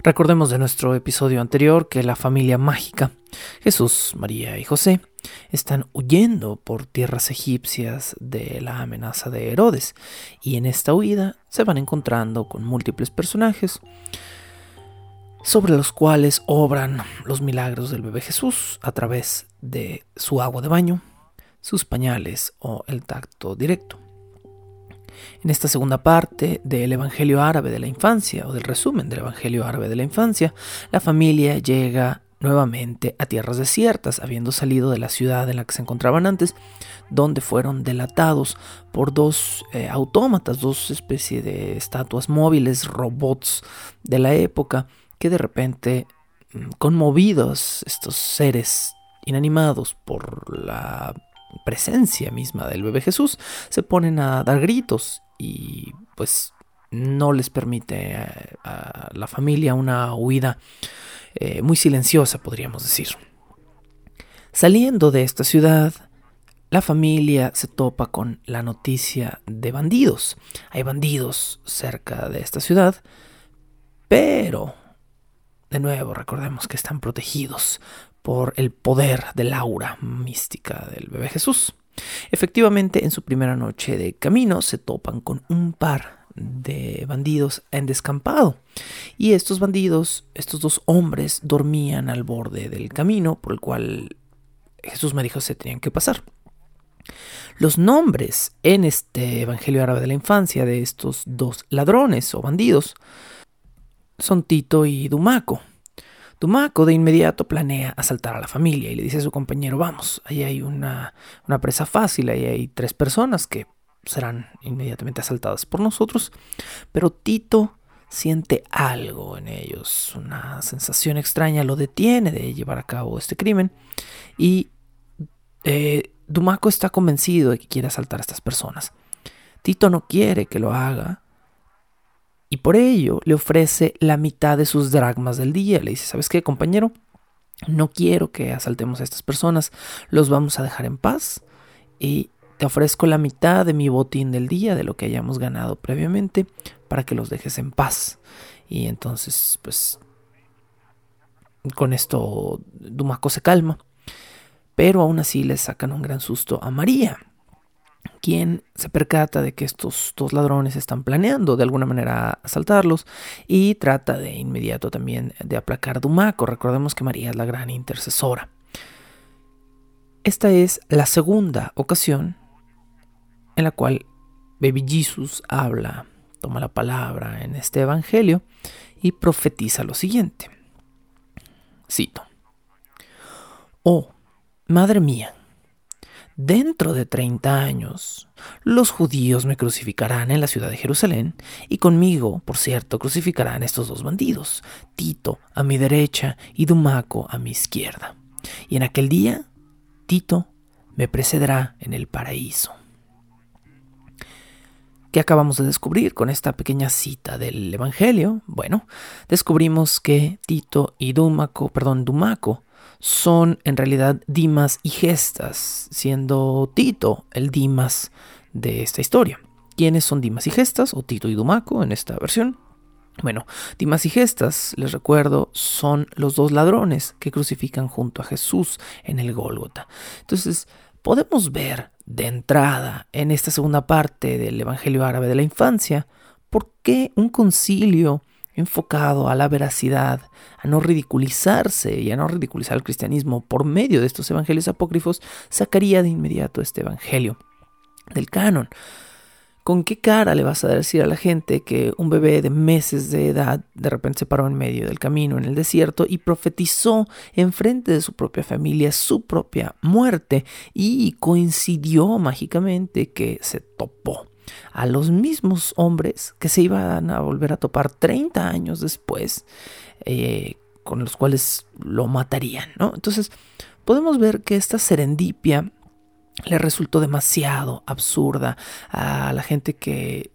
Recordemos de nuestro episodio anterior que la familia mágica, Jesús, María y José, están huyendo por tierras egipcias de la amenaza de Herodes y en esta huida se van encontrando con múltiples personajes sobre los cuales obran los milagros del bebé Jesús a través de su agua de baño, sus pañales o el tacto directo. En esta segunda parte del Evangelio árabe de la infancia, o del resumen del Evangelio árabe de la infancia, la familia llega nuevamente a tierras desiertas, habiendo salido de la ciudad en la que se encontraban antes, donde fueron delatados por dos eh, autómatas, dos especies de estatuas móviles, robots de la época, que de repente, mm, conmovidos estos seres inanimados por la presencia misma del bebé Jesús, se ponen a dar gritos y pues no les permite a, la familia una huida eh, muy silenciosa, podríamos decir. Saliendo de esta ciudad, la familia se topa con la noticia de bandidos. Hay bandidos cerca de esta ciudad, pero, de nuevo, recordemos que están protegidos por el poder del aura mística del bebé Jesús. Efectivamente, en su primera noche de camino se topan con un par de bandidos en descampado. Y estos bandidos, estos dos hombres, dormían al borde del camino por el cual Jesús me dijo se tenían que pasar. Los nombres en este Evangelio árabe de la infancia de estos dos ladrones o bandidos son Tito y Dumaco. Tumaco de inmediato planea asaltar a la familia y le dice a su compañero, vamos, ahí hay una, una presa fácil, ahí hay tres personas que serán inmediatamente asaltadas por nosotros, pero Tito siente algo en ellos, una sensación extraña lo detiene de llevar a cabo este crimen y eh, Dumaco está convencido de que quiere asaltar a estas personas. Tito no quiere que lo haga y por ello le ofrece la mitad de sus dragmas del día. Le dice, ¿sabes qué, compañero? No quiero que asaltemos a estas personas, los vamos a dejar en paz y te ofrezco la mitad de mi botín del día, de lo que hayamos ganado previamente, para que los dejes en paz. Y entonces, pues, con esto Dumaco se calma, pero aún así le sacan un gran susto a María quien se percata de que estos dos ladrones están planeando de alguna manera asaltarlos y trata de inmediato también de aplacar Dumaco. Recordemos que María es la gran intercesora. Esta es la segunda ocasión en la cual Baby Jesus habla, toma la palabra en este evangelio y profetiza lo siguiente. Cito. Oh, madre mía, Dentro de treinta años, los judíos me crucificarán en la ciudad de Jerusalén, y conmigo, por cierto, crucificarán estos dos bandidos, Tito a mi derecha y Dumaco a mi izquierda. Y en aquel día, Tito me precederá en el paraíso. ¿Qué acabamos de descubrir con esta pequeña cita del Evangelio? Bueno, descubrimos que Tito y Dumaco, perdón, Dumaco, son en realidad Dimas y Gestas, siendo Tito el Dimas de esta historia. ¿Quiénes son Dimas y Gestas o Tito y Dumaco en esta versión? Bueno, Dimas y Gestas, les recuerdo, son los dos ladrones que crucifican junto a Jesús en el Gólgota. Entonces, podemos ver de entrada en esta segunda parte del Evangelio árabe de la infancia por qué un concilio enfocado a la veracidad, a no ridiculizarse y a no ridiculizar el cristianismo por medio de estos evangelios apócrifos, sacaría de inmediato este evangelio del canon. ¿Con qué cara le vas a decir a la gente que un bebé de meses de edad de repente se paró en medio del camino en el desierto y profetizó enfrente de su propia familia su propia muerte y coincidió mágicamente que se topó a los mismos hombres que se iban a volver a topar 30 años después, eh, con los cuales lo matarían, ¿no? Entonces, podemos ver que esta serendipia le resultó demasiado absurda a la gente que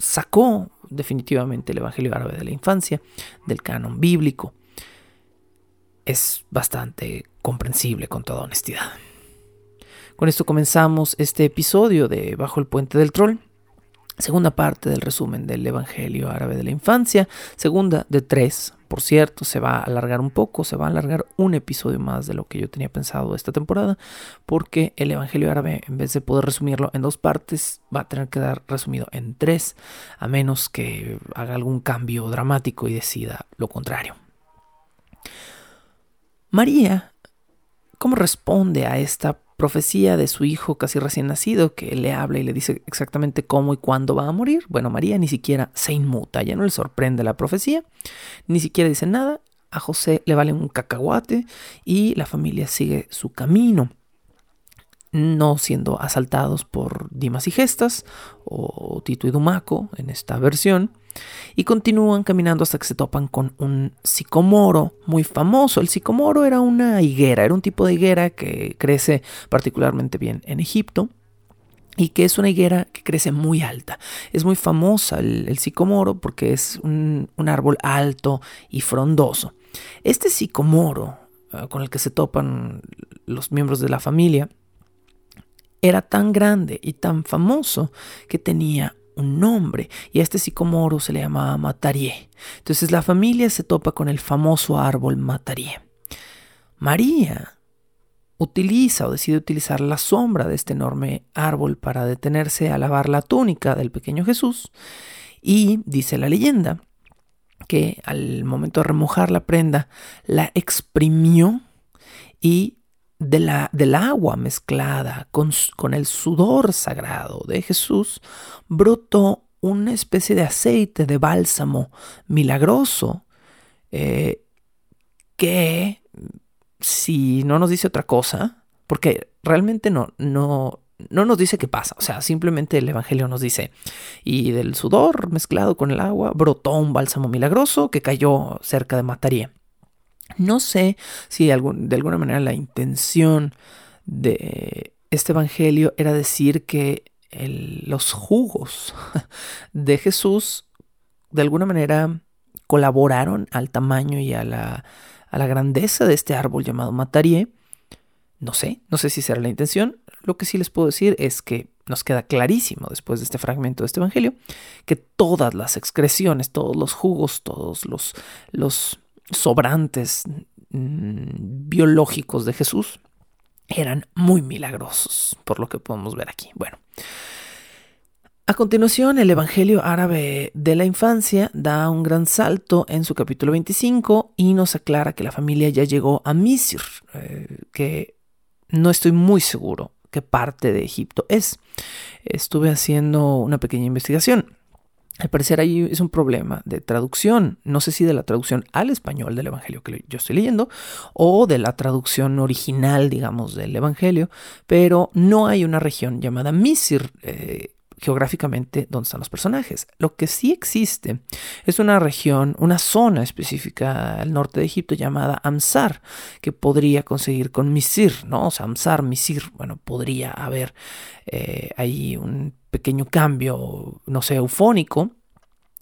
sacó definitivamente el Evangelio árabe de la infancia del canon bíblico. Es bastante comprensible con toda honestidad. Con esto comenzamos este episodio de Bajo el Puente del Troll. Segunda parte del resumen del Evangelio árabe de la infancia. Segunda de tres por cierto, se va a alargar un poco, se va a alargar un episodio más de lo que yo tenía pensado esta temporada, porque el Evangelio árabe, en vez de poder resumirlo en dos partes, va a tener que dar resumido en tres, a menos que haga algún cambio dramático y decida lo contrario. María, ¿cómo responde a esta profecía de su hijo casi recién nacido que le habla y le dice exactamente cómo y cuándo va a morir. Bueno, María ni siquiera se inmuta, ya no le sorprende la profecía, ni siquiera dice nada. A José le vale un cacahuate y la familia sigue su camino no siendo asaltados por Dimas y Gestas o Tito y Dumaco en esta versión, y continúan caminando hasta que se topan con un sicomoro muy famoso. El sicomoro era una higuera, era un tipo de higuera que crece particularmente bien en Egipto y que es una higuera que crece muy alta. Es muy famosa el, sicomoro porque es un, un, árbol alto y frondoso. Este sicomoro ah, con el que se topan los miembros de la familia era tan grande y tan famoso que tenía un nombre y a este sicomoro se le llamaba Matarié. Entonces la familia se topa con el famoso árbol Matarié. María utiliza o decide utilizar la sombra de este enorme árbol para detenerse a lavar la túnica del pequeño Jesús y dice la leyenda que al momento de remojar la prenda la exprimió y del agua mezclada con, con el sudor sagrado de Jesús, brotó una especie de aceite de bálsamo milagroso eh, que, si no nos dice otra cosa, porque realmente no, no, no nos dice qué pasa, o sea, simplemente el Evangelio nos dice, y del sudor mezclado con el agua brotó un bálsamo milagroso que cayó cerca de Mataría. No sé si de, alguna manera la intención de este Evangelio era decir que los jugos de Jesús de alguna manera colaboraron al tamaño y a la, a la grandeza de este árbol llamado Matarie. No sé, no sé si será la intención. Lo que sí les puedo decir es que nos queda clarísimo después de este fragmento de este Evangelio que todas las excreciones, todos los jugos, todos los, los sobrantes mm, biológicos de Jesús eran muy milagrosos, por lo que podemos ver aquí. Bueno, a continuación, el Evangelio árabe de la infancia da un gran salto en su capítulo 25 y nos aclara que la familia ya llegó a Misir, eh, que no estoy muy seguro qué parte de Egipto es. Estuve haciendo una pequeña investigación. Al parecer ahí es un problema de traducción, no sé si de la traducción al español del Evangelio que yo estoy leyendo o de la traducción original, digamos, del Evangelio, pero no hay una región llamada Misir eh, geográficamente donde están los personajes. Lo que sí existe es una región, una zona específica al norte de Egipto llamada Amsar, que podría conseguir con Misir, ¿no? O sea, Amsar, Misir, bueno, podría haber eh, ahí un pequeño cambio, no sé, eufónico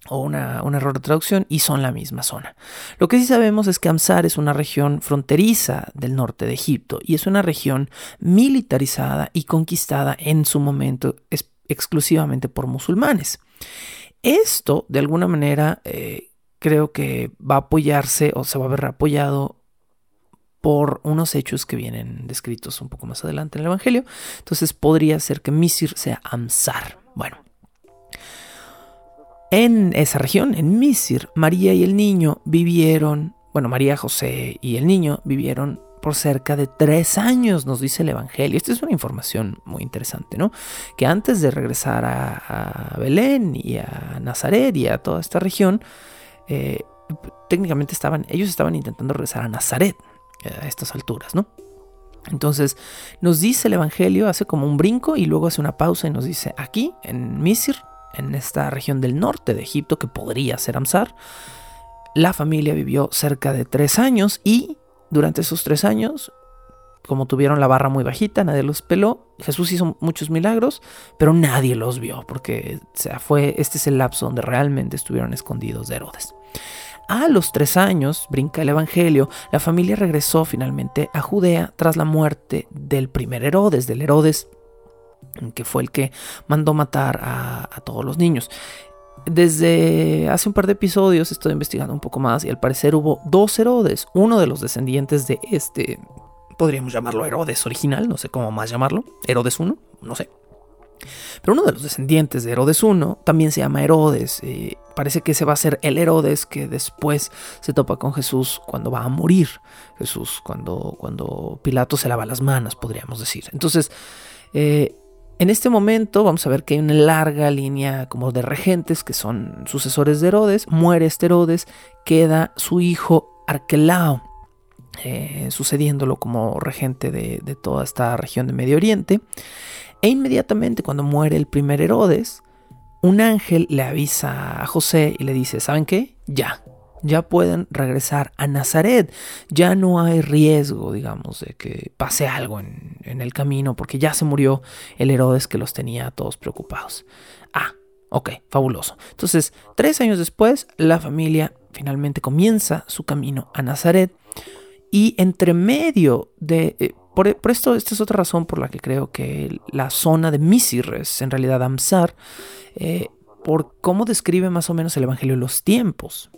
o una, un error de traducción y son la misma zona. Lo que sí sabemos es que Amsar es una región fronteriza del norte de Egipto y es una región militarizada y conquistada en su momento exclusivamente por musulmanes. Esto, de alguna manera, eh, creo que va a apoyarse o se va a ver apoyado por unos hechos que vienen descritos un poco más adelante en el Evangelio. Entonces podría ser que Misir sea Amsar. Bueno, en esa región, en Misir, María y el niño vivieron, bueno, María, José y el niño vivieron por cerca de tres años, nos dice el Evangelio. Esta es una información muy interesante, ¿no? Que antes de regresar a, Belén y a Nazaret y a toda esta región, eh, técnicamente estaban, ellos estaban intentando regresar a Nazaret eh, a estas alturas, ¿no? Entonces nos dice el Evangelio, hace como un brinco y luego hace una pausa y nos dice, aquí en Misir, en esta región del norte de Egipto que podría ser Amsar, la familia vivió cerca de tres años y durante esos tres años, como tuvieron la barra muy bajita, nadie los peló. Jesús hizo muchos milagros, pero nadie los vio, porque fue, este es el lapso donde realmente estuvieron escondidos de Herodes. A los tres años, brinca el Evangelio, la familia regresó finalmente a Judea tras la muerte del primer Herodes, del Herodes que fue el que mandó matar a, a todos los niños. Desde hace un par de episodios estoy investigando un poco más y al parecer hubo dos Herodes, uno de los descendientes de este, podríamos llamarlo Herodes original, no sé cómo más llamarlo, Herodes 1, no sé. Pero uno de los descendientes de Herodes 1 también se llama Herodes. Eh, parece que ese va a ser el Herodes que después se topa con Jesús cuando va a morir. Jesús, cuando, cuando Pilato se lava las manos, podríamos decir. Entonces, eh, en este momento vamos a ver que hay una larga línea como de regentes que son sucesores de Herodes. Muere este Herodes, queda su hijo Arquelao. Eh, sucediéndolo como regente de, de toda esta región de Medio Oriente. E inmediatamente cuando muere el primer Herodes, un ángel le avisa a José y le dice, ¿saben qué? Ya, ya pueden regresar a Nazaret. Ya no hay riesgo, digamos, de que pase algo en, el camino, porque ya se murió el Herodes que los tenía todos preocupados. Ah, ok, fabuloso. Entonces, tres años después, la familia finalmente comienza su camino a Nazaret. Y entre medio de... Eh, por, esto, esta es otra razón por la que creo que la zona de Misir es en realidad Amsar, eh, por cómo describe más o menos el Evangelio los tiempos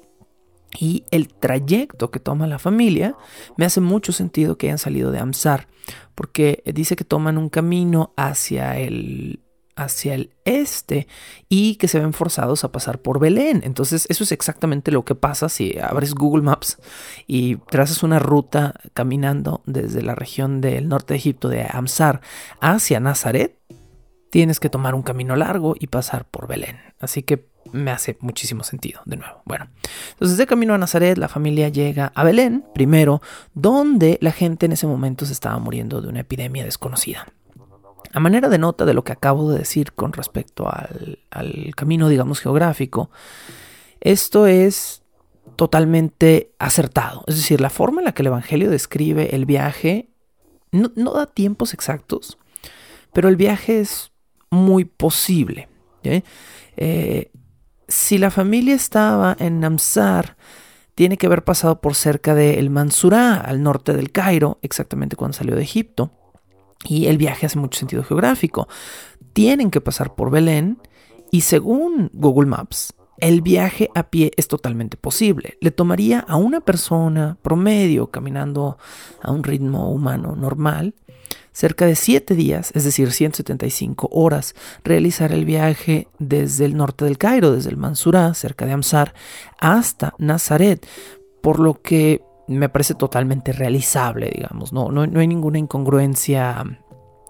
y el trayecto que toma la familia, me hace mucho sentido que hayan salido de Amsar, porque dice que toman un camino hacia el hacia el este y que se ven forzados a pasar por Belén. Entonces eso es exactamente lo que pasa si abres Google Maps y trazas una ruta caminando desde la región del norte de Egipto de Amsar hacia Nazaret. Tienes que tomar un camino largo y pasar por Belén. Así que me hace muchísimo sentido, de nuevo. Bueno, entonces de camino a Nazaret, la familia llega a Belén, primero, donde la gente en ese momento se estaba muriendo de una epidemia desconocida. A manera de nota de lo que acabo de decir con respecto al, camino, digamos, geográfico, esto es totalmente acertado. Es decir, la forma en la que el Evangelio describe el viaje no, da tiempos exactos, pero el viaje es muy posible. Eh, si la familia estaba en Namsar, tiene que haber pasado por cerca de El Mansurá, al norte del Cairo, exactamente cuando salió de Egipto. Y el viaje hace mucho sentido geográfico. Tienen que pasar por Belén y según Google Maps, el viaje a pie es totalmente posible. Le tomaría a una persona promedio caminando a un ritmo humano normal cerca de 7 días, es decir, 175 horas, realizar el viaje desde el norte del Cairo, desde el Mansurá, cerca de Amsar, hasta Nazaret, por lo que me parece totalmente realizable, digamos, no, no, no hay ninguna incongruencia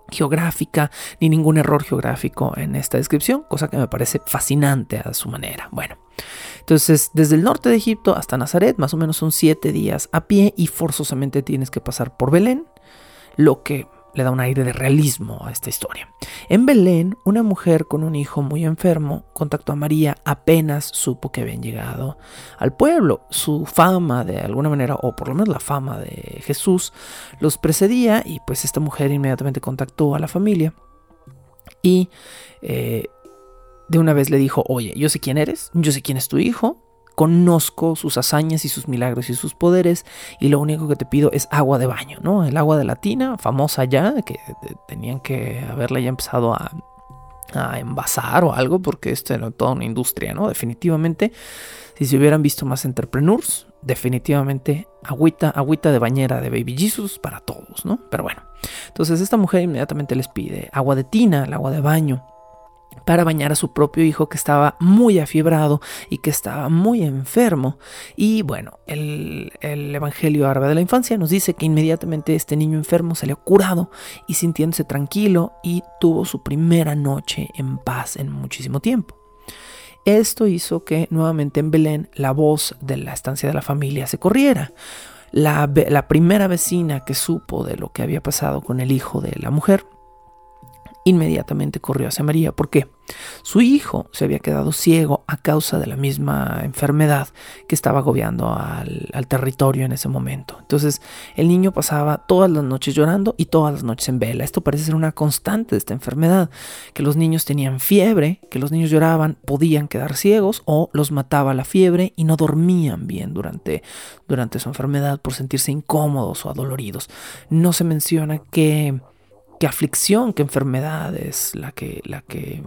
geográfica ni ningún error geográfico en esta descripción, cosa que me parece fascinante a su manera. Bueno, entonces desde el norte de Egipto hasta Nazaret, más o menos son siete días a pie y forzosamente tienes que pasar por Belén, lo que le da un aire de realismo a esta historia. En Belén, una mujer con un hijo muy enfermo contactó a María apenas supo que habían llegado al pueblo. Su fama, de alguna manera, o por lo menos la fama de Jesús, los precedía y pues esta mujer inmediatamente contactó a la familia y eh, de una vez le dijo, oye, yo sé quién eres, yo sé quién es tu hijo, conozco sus hazañas y sus milagros y sus poderes y lo único que te pido es agua de baño, ¿no? El agua de la tina, famosa ya, que tenían que haberla ya empezado a, envasar o algo porque esto era toda una industria, ¿no? Definitivamente, si se hubieran visto más entrepreneurs, definitivamente agüita, agüita de bañera de Baby Jesus para todos, ¿no? Pero bueno, entonces esta mujer inmediatamente les pide agua de tina, el agua de baño para bañar a su propio hijo que estaba muy afiebrado y que estaba muy enfermo. Y bueno, el, Evangelio árabe de la infancia nos dice que inmediatamente este niño enfermo salió curado y sintiéndose tranquilo y tuvo su primera noche en paz en muchísimo tiempo. Esto hizo que nuevamente en Belén la voz de la estancia de la familia se corriera. La, la primera vecina que supo de lo que había pasado con el hijo de la mujer inmediatamente corrió hacia María porque su hijo se había quedado ciego a causa de la misma enfermedad que estaba agobiando al, territorio en ese momento. Entonces el niño pasaba todas las noches llorando y todas las noches en vela. Esto parece ser una constante de esta enfermedad, que los niños tenían fiebre, que los niños lloraban, podían quedar ciegos o los mataba la fiebre y no dormían bien durante, durante su enfermedad por sentirse incómodos o adoloridos. No se menciona que qué aflicción, qué enfermedad es la que, la que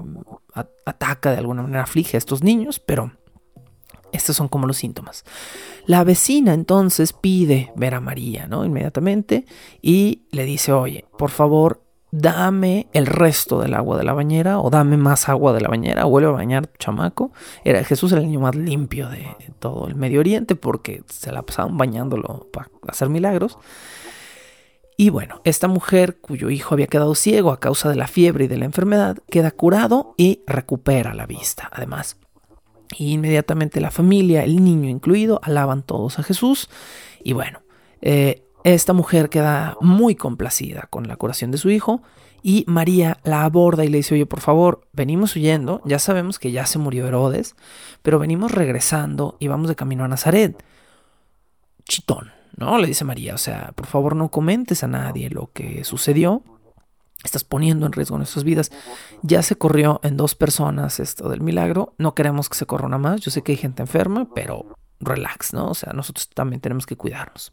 ataca de alguna manera, aflige a estos niños, pero estos son como los síntomas. La vecina entonces pide ver a María, ¿no? Inmediatamente y le dice, oye, por favor, dame el resto del agua de la bañera o dame más agua de la bañera, vuelve a bañar chamaco. Era, Jesús era el niño más limpio de todo el Medio Oriente porque se la pasaban bañándolo para hacer milagros. Y bueno, esta mujer cuyo hijo había quedado ciego a causa de la fiebre y de la enfermedad, queda curado y recupera la vista, además. Y inmediatamente la familia, el niño incluido, alaban todos a Jesús. Y bueno, eh, esta mujer queda muy complacida con la curación de su hijo y María la aborda y le dice, oye, por favor, venimos huyendo, ya sabemos que ya se murió Herodes, pero venimos regresando y vamos de camino a Nazaret. Chitón, no, le dice María, o sea, por favor no comentes a nadie lo que sucedió. Estás poniendo en riesgo nuestras vidas. Ya se corrió en dos personas esto del milagro. No queremos que se corra una más. Yo sé que hay gente enferma, pero relax, ¿no? O sea, nosotros también tenemos que cuidarnos.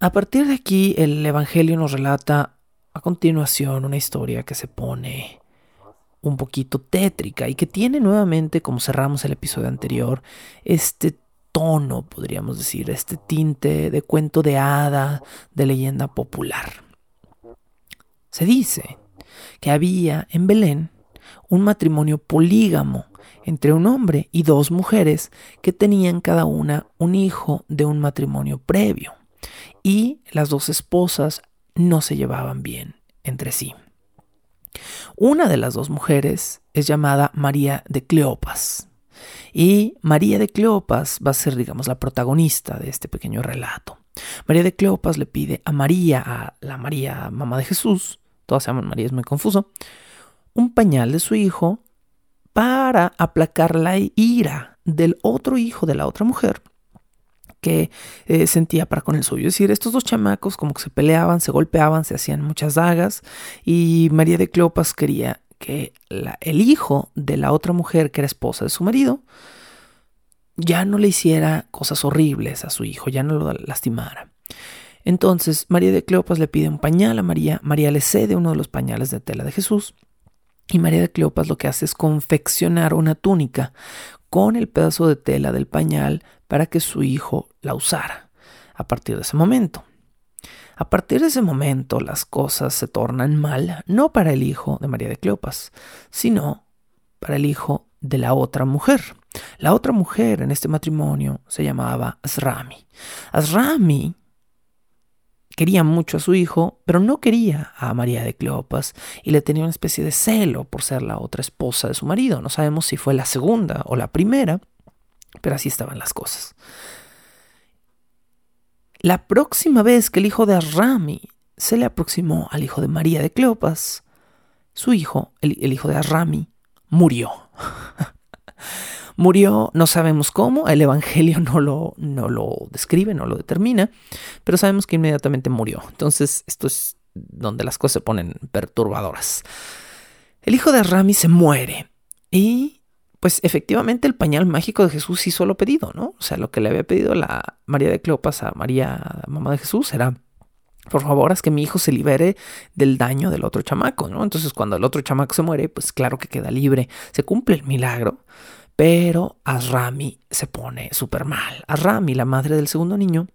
A partir de aquí, el Evangelio nos relata a continuación una historia que se pone un poquito tétrica y que tiene nuevamente, como cerramos el episodio anterior, este tono, podríamos decir, este tinte de cuento de hada, de leyenda popular. Se dice que había en Belén un matrimonio polígamo entre un hombre y dos mujeres que tenían cada una un hijo de un matrimonio previo, y las dos esposas no se llevaban bien entre sí. Una de las dos mujeres es llamada María de Cleopas, y María de Cleopas va a ser, digamos, la protagonista de este pequeño relato. María de Cleopas le pide a María, a la María, mamá de Jesús, todas se llaman María, es muy confuso, un pañal de su hijo para aplacar la ira del otro hijo de la otra mujer que eh, sentía para con el suyo. Es decir, estos dos chamacos como que se peleaban, se golpeaban, se hacían muchas dagas y María de Cleopas quería que el hijo de la otra mujer que era esposa de su marido ya no le hiciera cosas horribles a su hijo, ya no lo lastimara. Entonces María de Cleopas le pide un pañal a María, María le cede uno de los pañales de tela de Jesús y María de Cleopas lo que hace es confeccionar una túnica con el pedazo de tela del pañal para que su hijo la usara a partir de ese momento. A partir de ese momento las cosas se tornan mal, no para el hijo de María de Cleopas, sino para el hijo de la otra mujer. La otra mujer en este matrimonio se llamaba Asrami. Asrami quería mucho a su hijo, pero no quería a María de Cleopas y le tenía una especie de celo por ser la otra esposa de su marido. No sabemos si fue la segunda o la primera, pero así estaban las cosas. La próxima vez que el hijo de Asrami se le aproximó al hijo de María de Cleopas, su hijo, el, hijo de Asrami, murió. murió, no sabemos cómo, el Evangelio no lo, no lo describe, no lo determina, pero sabemos que inmediatamente murió. Entonces, esto es donde las cosas se ponen perturbadoras. El hijo de Asrami se muere y pues efectivamente el pañal mágico de Jesús hizo lo pedido, ¿no? O sea, lo que le había pedido la María de Cleopas a María, mamá de Jesús, era, por favor, haz que mi hijo se libere del daño del otro chamaco, ¿no? Entonces, cuando el otro chamaco se muere, pues claro que queda libre, se cumple el milagro, pero Asrami se pone súper mal. Asrami, la madre del segundo niño,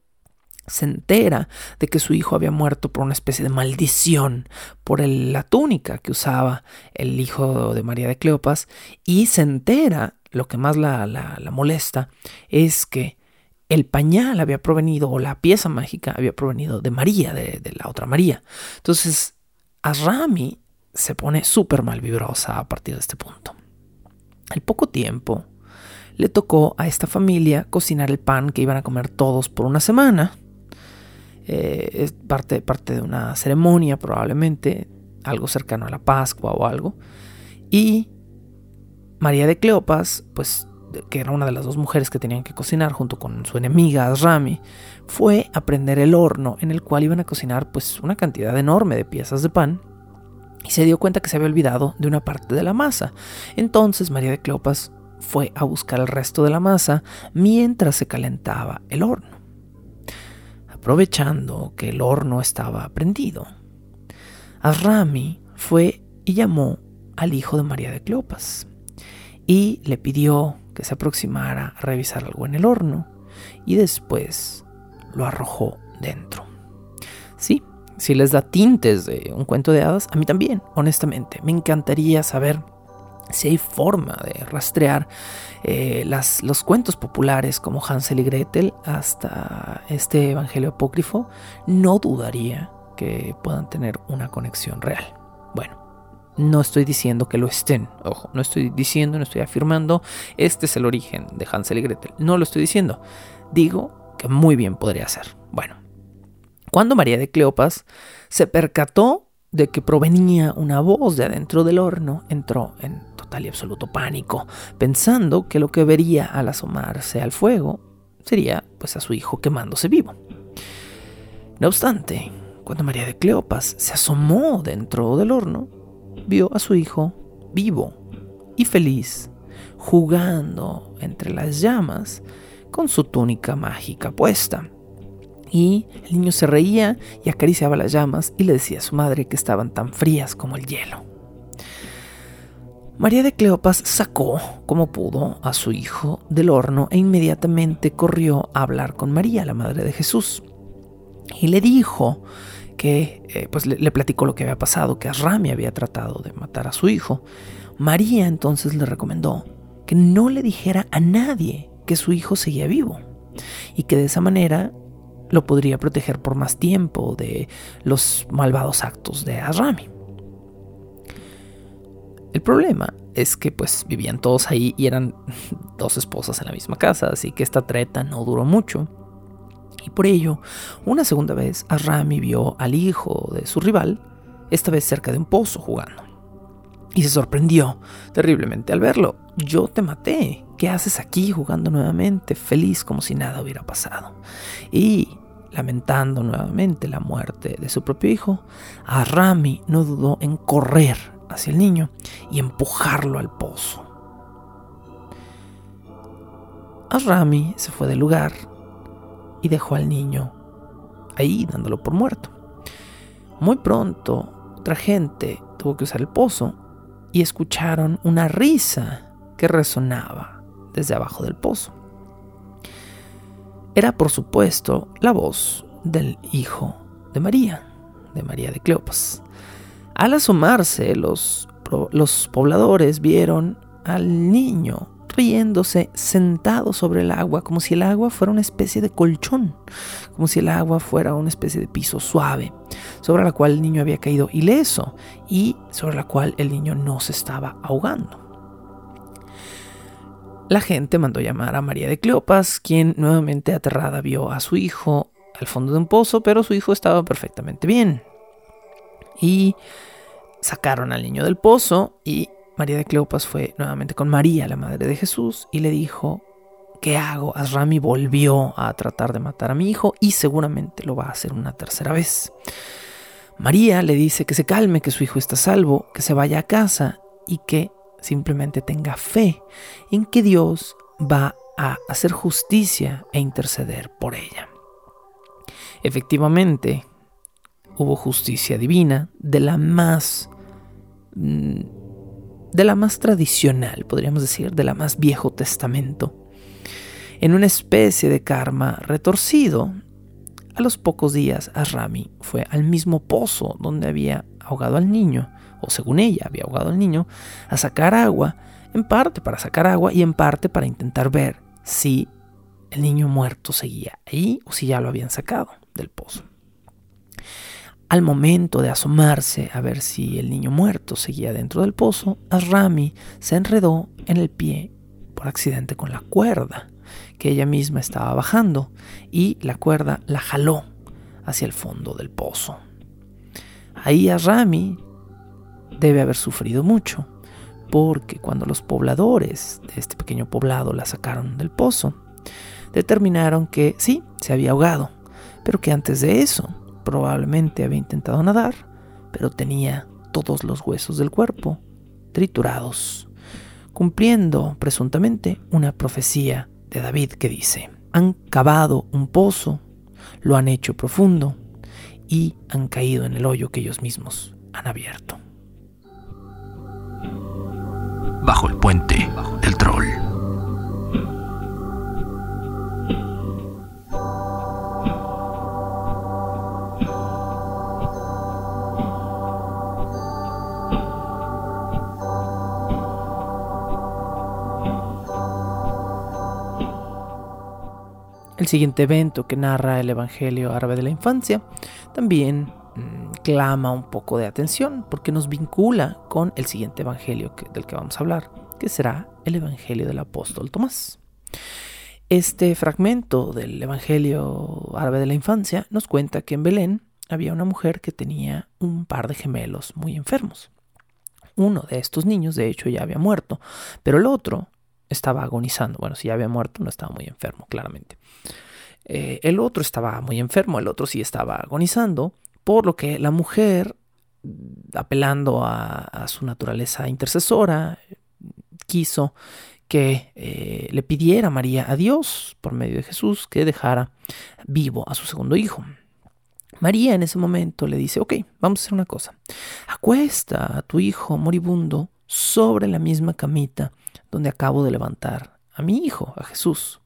se entera de que su hijo había muerto por una especie de maldición, por la túnica que usaba el hijo de María de Cleopas, y se entera, lo que más la, molesta, es que el pañal había provenido, o la pieza mágica había provenido de María, de, la otra María. Entonces, Asrami se pone súper mal vibrosa a partir de este punto. Al poco tiempo, le tocó a esta familia cocinar el pan que iban a comer todos por una semana. Eh, es parte, parte de una ceremonia probablemente, algo cercano a la Pascua o algo. Y María de Cleopas, pues que era una de las dos mujeres que tenían que cocinar junto con su enemiga Asrami, fue a prender el horno en el cual iban a cocinar pues una cantidad enorme de piezas de pan y se dio cuenta que se había olvidado de una parte de la masa. Entonces María de Cleopas fue a buscar el resto de la masa mientras se calentaba el horno aprovechando que el horno estaba prendido. Asrami fue y llamó al hijo de María de Cleopas y le pidió que se aproximara a revisar algo en el horno y después lo arrojó dentro. Sí, si les da tintes de un cuento de hadas, a mí también, honestamente, me encantaría saber si hay forma de rastrear eh, los cuentos populares como Hansel y Gretel hasta este Evangelio apócrifo, no dudaría que puedan tener una conexión real. Bueno, no estoy diciendo que lo estén, ojo, no estoy diciendo, no estoy afirmando, este es el origen de Hansel y Gretel, no lo estoy diciendo, digo que muy bien podría ser. Bueno, cuando María de Cleopas se percató de que provenía una voz de adentro del horno, entró en total y absoluto pánico, pensando que lo que vería al asomarse al fuego sería pues a su hijo quemándose vivo. No obstante, cuando María de Cleopas se asomó dentro del horno, vio a su hijo vivo y feliz, jugando entre las llamas con su túnica mágica puesta. Y el niño se reía y acariciaba las llamas y le decía a su madre que estaban tan frías como el hielo. María de Cleopas sacó, como pudo, a su hijo del horno e inmediatamente corrió a hablar con María, la madre de Jesús. Y le dijo que, eh, pues le, platicó lo que había pasado, que Asrami había tratado de matar a su hijo. María entonces le recomendó que no le dijera a nadie que su hijo seguía vivo y que de esa manera lo podría proteger por más tiempo de los malvados actos de Asrami. El problema es que pues vivían todos ahí y eran dos esposas en la misma casa, así que esta treta no duró mucho. Y por ello, una segunda vez, Asrami vio al hijo de su rival, esta vez cerca de un pozo jugando. Y se sorprendió terriblemente al verlo. Yo te maté. ¿Qué haces aquí jugando nuevamente, feliz como si nada hubiera pasado? Y lamentando nuevamente la muerte de su propio hijo, Arrami no dudó en correr hacia el niño y empujarlo al pozo. Arrami se fue del lugar y dejó al niño ahí dándolo por muerto. Muy pronto, otra gente tuvo que usar el pozo y escucharon una risa que resonaba desde abajo del pozo. Era, por supuesto, la voz del hijo de María, de María de Cleopas. Al asomarse, los, los pobladores vieron al niño riéndose sentado sobre el agua, como si el agua fuera una especie de colchón, como si el agua fuera una especie de piso suave, sobre la cual el niño había caído ileso y sobre la cual el niño no se estaba ahogando. La gente mandó llamar a María de Cleopas, quien nuevamente aterrada vio a su hijo al fondo de un pozo, pero su hijo estaba perfectamente bien. Y sacaron al niño del pozo y María de Cleopas fue nuevamente con María, la madre de Jesús, y le dijo, ¿qué hago? Asrami volvió a tratar de matar a mi hijo y seguramente lo va a hacer una tercera vez. María le dice que se calme, que su hijo está salvo, que se vaya a casa y que simplemente tenga fe en que Dios va a hacer justicia e interceder por ella. Efectivamente, hubo justicia divina de la más mm, de la más tradicional, podríamos decir, de la más viejo testamento. En una especie de karma retorcido, A los pocos días, Asrami fue al mismo pozo donde había ahogado al niño, o según ella había ahogado al niño, a sacar agua, en parte para sacar agua y en parte para intentar ver si el niño muerto seguía ahí o si ya lo habían sacado del pozo. Al momento de asomarse a ver si el niño muerto seguía dentro del pozo, Asrami se enredó en el pie por accidente con la cuerda que ella misma estaba bajando y la cuerda la jaló hacia el fondo del pozo. Ahí Asrami debe haber sufrido mucho, porque cuando los pobladores de este pequeño poblado la sacaron del pozo, determinaron que sí, se había ahogado, pero que antes de eso probablemente había intentado nadar, pero tenía todos los huesos del cuerpo triturados, cumpliendo presuntamente una profecía de David que dice, han cavado un pozo, lo han hecho profundo y han caído en el hoyo que ellos mismos han abierto. Bajo el puente del troll. El siguiente evento que narra el Evangelio árabe de la infancia también mm, clama un poco de atención porque nos vincula con el siguiente Evangelio del que vamos a hablar, que será el Evangelio del apóstol Tomás. Este fragmento del Evangelio árabe de la infancia nos cuenta que en Belén había una mujer que tenía un par de gemelos muy enfermos. Uno de estos niños, de hecho, ya había muerto, pero el otro estaba agonizando. Bueno, si ya había muerto, no estaba muy enfermo, claramente. Eh, el otro estaba muy enfermo, el otro sí estaba agonizando, por lo que la mujer, apelando a, su naturaleza intercesora, quiso que eh, le pidiera a María a Dios, por medio de Jesús, que dejara vivo a su segundo hijo. María en ese momento le dice, ok, vamos a hacer una cosa. Acuesta a tu hijo moribundo sobre la misma camita donde acabo de levantar a mi hijo, a Jesús.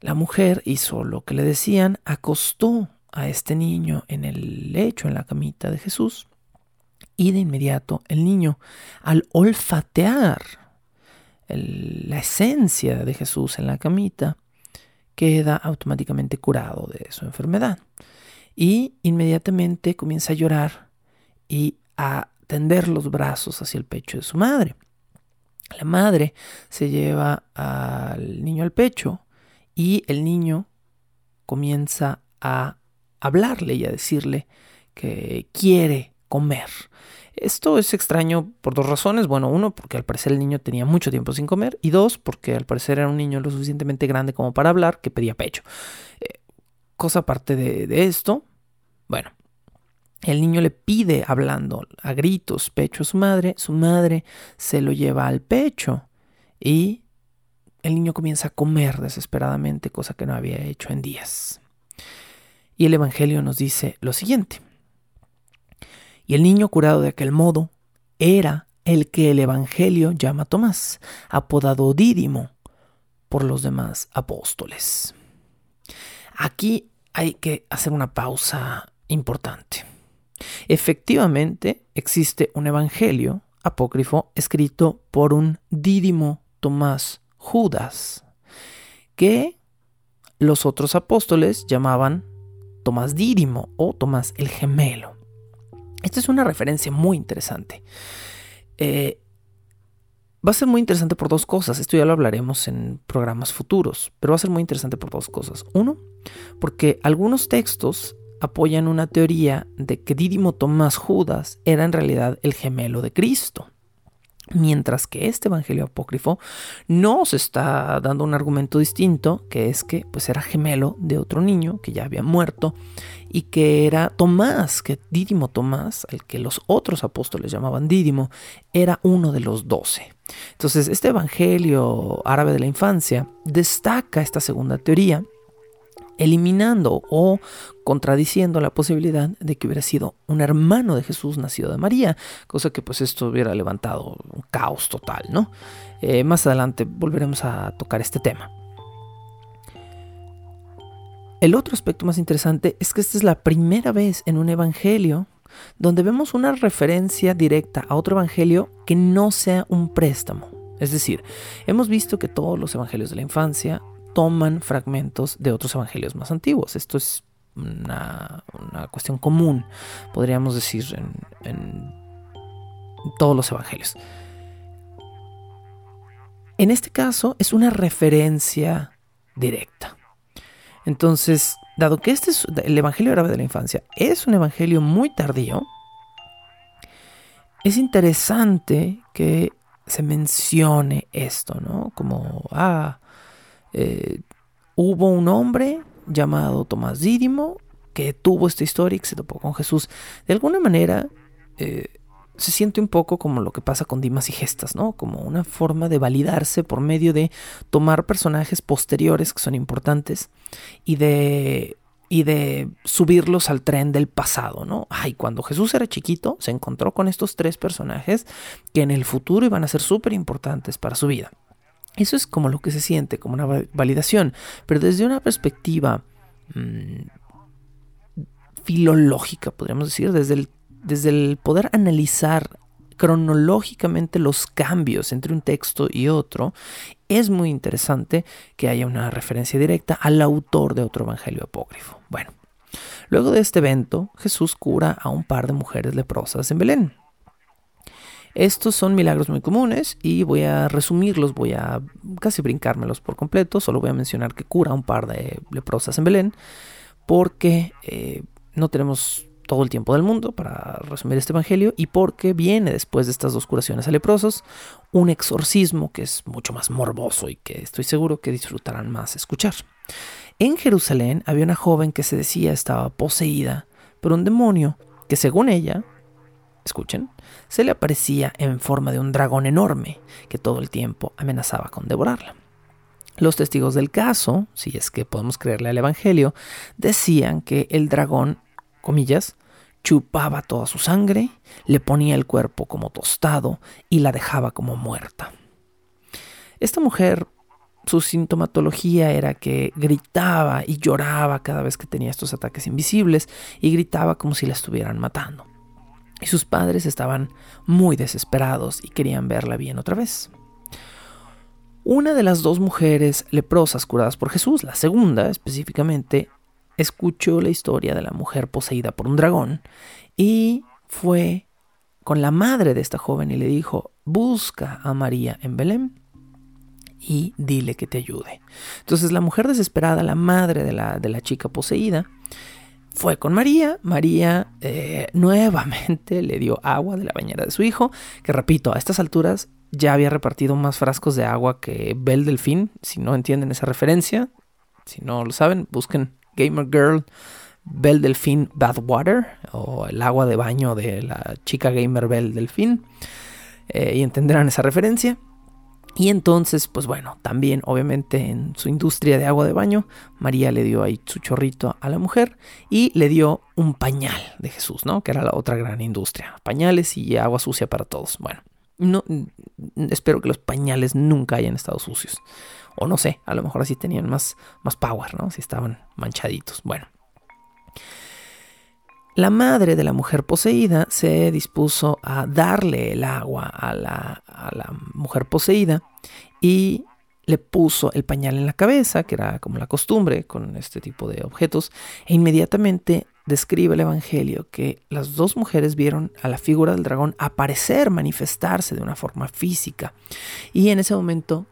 La mujer hizo lo que le decían, acostó a este niño en el lecho, en la camita de Jesús, y de inmediato el niño, al olfatear la esencia de Jesús en la camita, queda automáticamente curado de su enfermedad. Y inmediatamente comienza a llorar y a tender los brazos hacia el pecho de su madre. La madre se lleva al niño al pecho y el niño comienza a hablarle y a decirle que quiere comer. Esto es extraño por dos razones. Bueno, uno, porque al parecer el niño tenía mucho tiempo sin comer. Y dos, porque al parecer era un niño lo suficientemente grande como para hablar que pedía pecho. Eh, cosa aparte de, de esto, bueno, el niño le pide hablando a gritos pecho a su madre, su madre se lo lleva al pecho y el niño comienza a comer desesperadamente, cosa que no había hecho en días. Y el Evangelio nos dice lo siguiente. Y el niño curado de aquel modo era el que el Evangelio llama Tomás, apodado Dídimo por los demás apóstoles. Aquí hay que hacer una pausa importante. Efectivamente, existe un evangelio apócrifo escrito por un dídimo Tomás Judas, que los otros apóstoles llamaban Tomás Dídimo o Tomás el gemelo. Esta es una referencia muy interesante. Eh, va a ser muy interesante por dos cosas. Esto ya lo hablaremos en programas futuros, pero va a ser muy interesante por dos cosas. Uno, porque algunos textos apoyan una teoría de que Dídimo Tomás Judas era en realidad el gemelo de Cristo. Mientras que este evangelio apócrifo nos está dando un argumento distinto, que es que pues era gemelo de otro niño que ya había muerto y que era Tomás, que Dídimo Tomás, al que los otros apóstoles llamaban Dídimo, era uno de los doce. Entonces este evangelio árabe de la infancia destaca esta segunda teoría eliminando o contradiciendo la posibilidad de que hubiera sido un hermano de Jesús nacido de María, cosa que pues esto hubiera levantado un caos total, ¿no? Eh, más adelante volveremos a tocar este tema. El otro aspecto más interesante es que esta es la primera vez en un evangelio donde vemos una referencia directa a otro evangelio que no sea un préstamo. Es decir, hemos visto que todos los evangelios de la infancia toman fragmentos de otros evangelios más antiguos. Esto es una, cuestión común, podríamos decir, en todos los evangelios. En este caso es una referencia directa. Entonces, dado que este es el Evangelio grave de la infancia, es un Evangelio muy tardío, es interesante que se mencione esto, ¿no? Como, ah, eh, hubo un hombre llamado Tomás Dídimo que tuvo esta historia y que se topó con Jesús. De alguna manera, eh, se siente un poco como lo que pasa con Dimas y Gestas, ¿no? Como una forma de validarse por medio de tomar personajes posteriores que son importantes y de y de subirlos al tren del pasado, ¿no? Ay, cuando Jesús era chiquito, se encontró con estos tres personajes que en el futuro iban a ser súper importantes para su vida. Eso es como lo que se siente, como una validación, pero desde una perspectiva mmm, filológica, podríamos decir, desde el desde el poder analizar cronológicamente los cambios entre un texto y otro, es muy interesante que haya una referencia directa al autor de otro evangelio apócrifo. Bueno, luego de este evento, Jesús cura a un par de mujeres leprosas en Belén. Estos son milagros muy comunes y voy a resumirlos, voy a casi brincármelos por completo, solo voy a mencionar que cura un par de leprosas en Belén porque eh, no tenemos todo el tiempo del mundo para resumir este evangelio y porque viene después de estas dos curaciones a leprosos un exorcismo que es mucho más morboso y que estoy seguro que disfrutarán más escuchar. En Jerusalén había una joven que se decía estaba poseída por un demonio que según ella, escuchen, se le aparecía en forma de un dragón enorme que todo el tiempo amenazaba con devorarla. Los testigos del caso, si es que podemos creerle al Evangelio, decían que el dragón comillas, chupaba toda su sangre, le ponía el cuerpo como tostado y la dejaba como muerta. Esta mujer, su sintomatología era que gritaba y lloraba cada vez que tenía estos ataques invisibles y gritaba como si la estuvieran matando. Y sus padres estaban muy desesperados y querían verla bien otra vez. Una de las dos mujeres leprosas curadas por Jesús, la segunda específicamente, escuchó la historia de la mujer poseída por un dragón y fue con la madre de esta joven y le dijo, busca a María en Belén y dile que te ayude. Entonces la mujer desesperada, la madre de la, de la chica poseída, fue con María. María eh, nuevamente le dio agua de la bañera de su hijo, que repito, a estas alturas ya había repartido más frascos de agua que Bel Delfín. Si no entienden esa referencia, si no lo saben, busquen Gamer Girl Belle Delfín Bathwater o el agua de baño de la chica gamer Belle Delfín eh, y entenderán esa referencia. Y entonces, pues bueno, también obviamente en su industria de agua de baño, María le dio ahí su chorrito a la mujer y le dio un pañal de Jesús, ¿no? Que era la otra gran industria. Pañales y agua sucia para todos. Bueno, no, espero que los pañales nunca hayan estado sucios. O no sé, a lo mejor así tenían más, más power, ¿no? Si estaban manchaditos. Bueno. La madre de la mujer poseída se dispuso a darle el agua a la, mujer poseída y le puso el pañal en la cabeza, que era como la costumbre con este tipo de objetos, e inmediatamente describe el Evangelio que las dos mujeres vieron a la figura del dragón aparecer, manifestarse de una forma física. Y en ese momento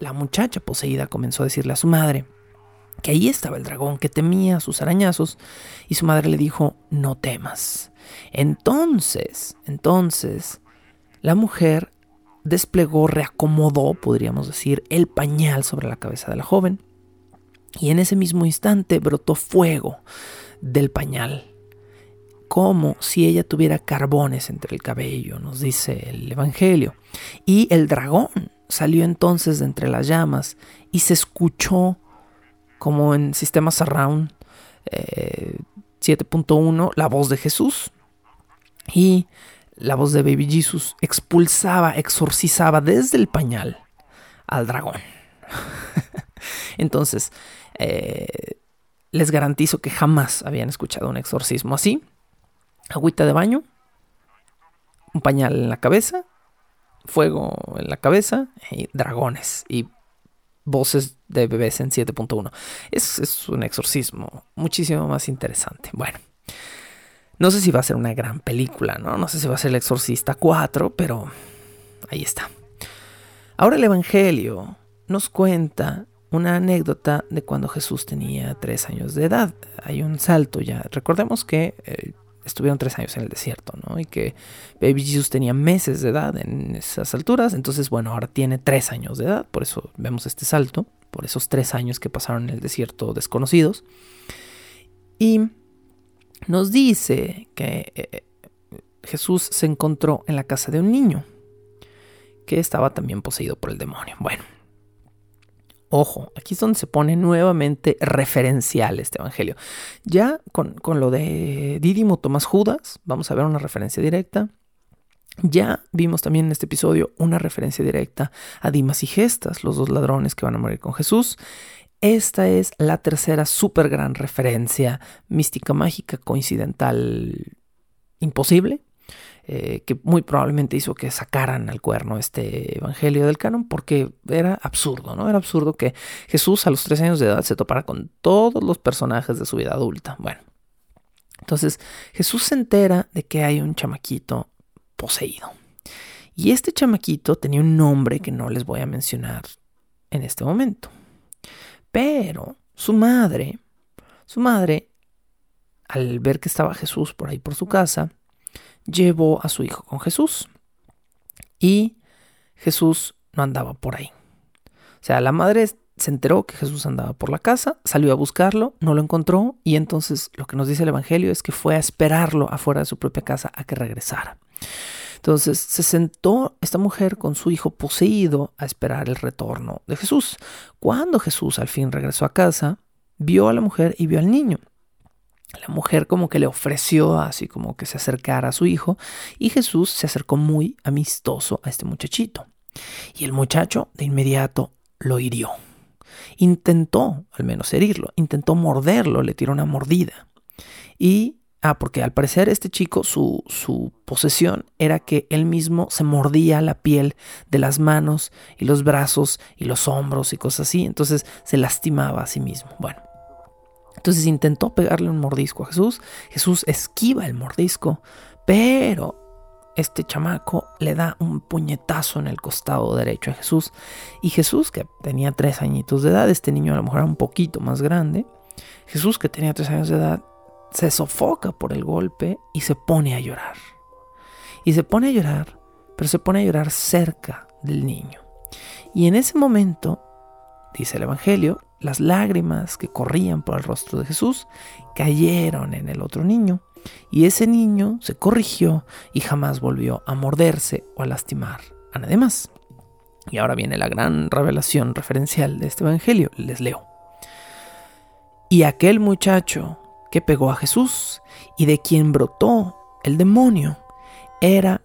la muchacha poseída comenzó a decirle a su madre que ahí estaba el dragón, que temía sus arañazos, y su madre le dijo, no temas. Entonces, entonces, la mujer desplegó, reacomodó, podríamos decir, el pañal sobre la cabeza de la joven, y en ese mismo instante brotó fuego del pañal, como si ella tuviera carbones entre el cabello, nos dice el Evangelio. Y el dragón Salió entonces de entre las llamas y se escuchó como en sistema surround 7.1 eh, la voz de Jesús y la voz de Baby Jesus expulsaba, exorcizaba desde el pañal al dragón. Entonces, eh, les garantizo que jamás habían escuchado un exorcismo así. Agüita de baño, un pañal en la cabeza, fuego en la cabeza y dragones y voces de bebés en 7.1. Es, es, un exorcismo muchísimo más interesante. Bueno, no sé si va a ser una gran película, ¿no? No sé si va a ser El Exorcista 4, pero ahí está. Ahora el Evangelio nos cuenta una anécdota de cuando Jesús tenía tres años de edad. Hay un salto ya. Recordemos que eh, estuvieron tres años en el desierto, ¿no? Y que Baby Jesus tenía meses de edad en esas alturas. Entonces, bueno, ahora tiene tres años de edad. Por eso vemos este salto. Por esos tres años que pasaron en el desierto desconocidos. Y nos dice que eh, Jesús se encontró en la casa de un niño que estaba también poseído por el demonio. Bueno, Ojo, aquí es donde se pone nuevamente referencial este evangelio. Ya con, lo de Dídimo Tomás Judas, vamos a ver una referencia directa. Ya vimos también en este episodio una referencia directa a Dimas y Gestas, los dos ladrones que van a morir con Jesús. Esta es la tercera súper gran referencia mística, mágica, coincidental, imposible eh, que muy probablemente hizo que sacaran al cuerno este evangelio del canon porque era absurdo, ¿no? Era absurdo que Jesús a los tres años de edad se topara con todos los personajes de su vida adulta. Bueno, entonces Jesús se entera de que hay un chamaquito poseído. Y este chamaquito tenía un nombre que no les voy a mencionar en este momento. Pero su madre, su madre, al ver que estaba Jesús por ahí por su casa, llevó a su hijo con Jesús. Y Jesús no andaba por ahí. O sea, la madre se enteró que Jesús andaba por la casa, salió a buscarlo, no lo encontró y entonces lo que nos dice el Evangelio es que fue a esperarlo afuera de su propia casa a que regresara. Entonces se sentó esta mujer con su hijo poseído a esperar el retorno de Jesús. Cuando Jesús al fin regresó a casa, vio a la mujer y vio al niño. La mujer como que le ofreció así como que se acercara a su hijo y Jesús se acercó muy amistoso a este muchachito. Y el muchacho de inmediato lo hirió. Intentó al menos herirlo, intentó morderlo, le tiró una mordida. Y, ah, porque al parecer este chico, su, su posesión era que él mismo se mordía la piel de las manos y los brazos y los hombros y cosas así, entonces se lastimaba a sí mismo. Bueno, entonces intentó pegarle un mordisco a Jesús. Jesús esquiva el mordisco, pero este chamaco le da un puñetazo en el costado derecho a Jesús. Y Jesús, que tenía tres añitos de edad, este niño a lo mejor era un poquito más grande, Jesús, que tenía tres años de edad, se sofoca por el golpe y se pone a llorar. Y se pone a llorar, pero se pone a llorar cerca del niño. Y en ese momento, dice el Evangelio, las lágrimas que corrían por el rostro de Jesús cayeron en el otro niño, y ese niño se corrigió y jamás volvió a morderse o a lastimar a nadie más. Y ahora viene la gran revelación referencial de este Evangelio, les leo. Y aquel muchacho que pegó a Jesús y de quien brotó el demonio era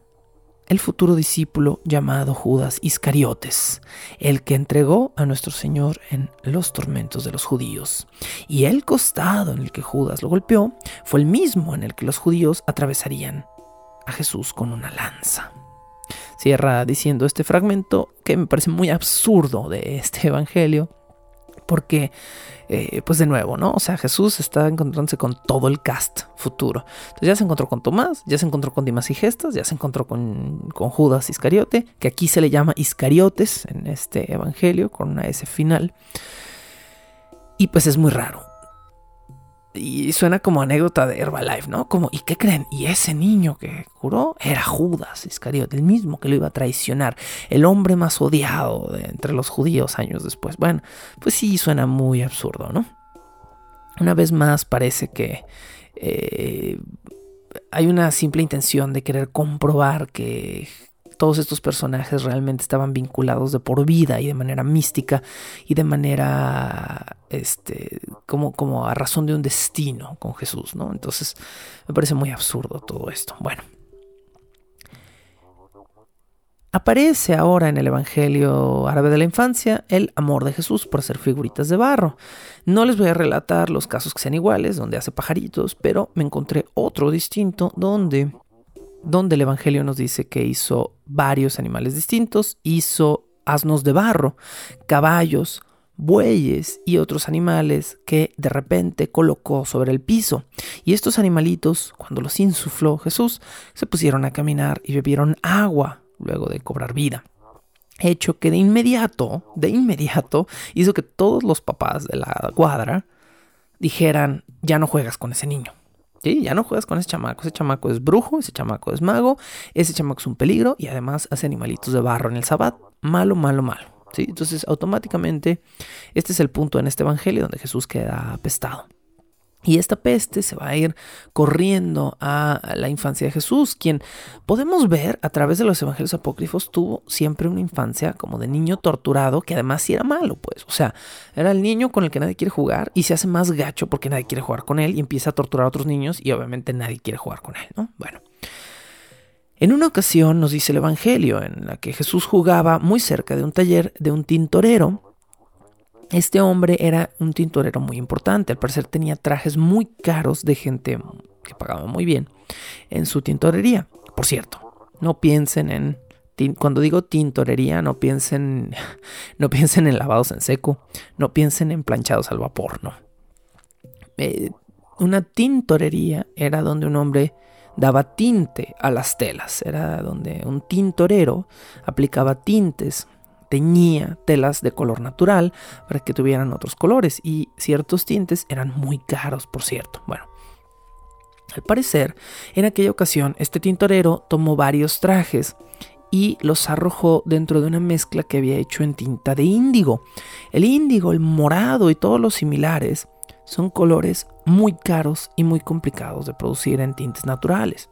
el futuro discípulo llamado Judas Iscariotes, el que entregó a nuestro Señor en los tormentos de los judíos. Y el costado en el que Judas lo golpeó fue el mismo en el que los judíos atravesarían a Jesús con una lanza. Cierra diciendo este fragmento que me parece muy absurdo de este Evangelio, porque eh, pues de nuevo, ¿no? O sea, Jesús está encontrándose con todo el cast futuro. Entonces ya se encontró con Tomás, ya se encontró con Dimas y Gestas, ya se encontró con, con Judas Iscariote, que aquí se le llama Iscariotes en este evangelio, con una S final. Y pues es muy raro y suena como anécdota de Herbalife, ¿no? Como, ¿y qué creen? Y ese niño que curó era Judas Iscariote, el mismo que lo iba a traicionar, el hombre más odiado entre los judíos años después. Bueno, pues sí, suena muy absurdo, ¿no? Una vez más parece que eh, hay una simple intención de querer comprobar que todos estos personajes realmente estaban vinculados de por vida y de manera mística y de manera este como, como a razón de un destino con Jesús, ¿no? Entonces me parece muy absurdo todo esto. Bueno. Aparece ahora en el Evangelio árabe de la infancia el amor de Jesús por hacer figuritas de barro. No les voy a relatar los casos que sean iguales, donde hace pajaritos, pero me encontré otro distinto donde, donde el Evangelio nos dice que hizo varios animales distintos, hizo asnos de barro, caballos, bueyes y otros animales que de repente colocó sobre el piso. Y estos animalitos, cuando los insufló Jesús, se pusieron a caminar y bebieron agua luego de cobrar vida. Hecho que de inmediato, de inmediato, hizo que todos los papás de la cuadra dijeran, ya no juegas con ese niño. ¿Sí? Ya no juegas con ese chamaco. Ese chamaco es brujo, ese chamaco es mago, ese chamaco es un peligro y además hace animalitos de barro en el sabbat. Malo, malo, malo. ¿Sí? Entonces, automáticamente, este es el punto en este evangelio donde Jesús queda apestado. Y esta peste se va a ir corriendo a la infancia de Jesús, quien podemos ver a través de los evangelios apócrifos tuvo siempre una infancia como de niño torturado, que además sí era malo, pues. O sea, era el niño con el que nadie quiere jugar y se hace más gacho porque nadie quiere jugar con él y empieza a torturar a otros niños y obviamente nadie quiere jugar con él, ¿no? Bueno. En una ocasión nos dice el Evangelio en la que Jesús jugaba muy cerca de un taller de un tintorero este hombre era un tintorero muy importante, al parecer tenía trajes muy caros de gente que pagaba muy bien en su tintorería. Por cierto, no piensen en cuando digo tintorería, no piensen, no piensen en lavados en seco, no piensen en planchados al vapor, no. Eh, una tintorería era donde un hombre daba tinte a las telas, era donde un tintorero aplicaba tintes teñía telas de color natural para que tuvieran otros colores y ciertos tintes eran muy caros, por cierto. Bueno, al parecer, en aquella ocasión, este tintorero tomó varios trajes y los arrojó dentro de una mezcla que había hecho en tinta de índigo. El índigo, el morado y todos los similares son colores muy caros y muy complicados de producir en tintes naturales.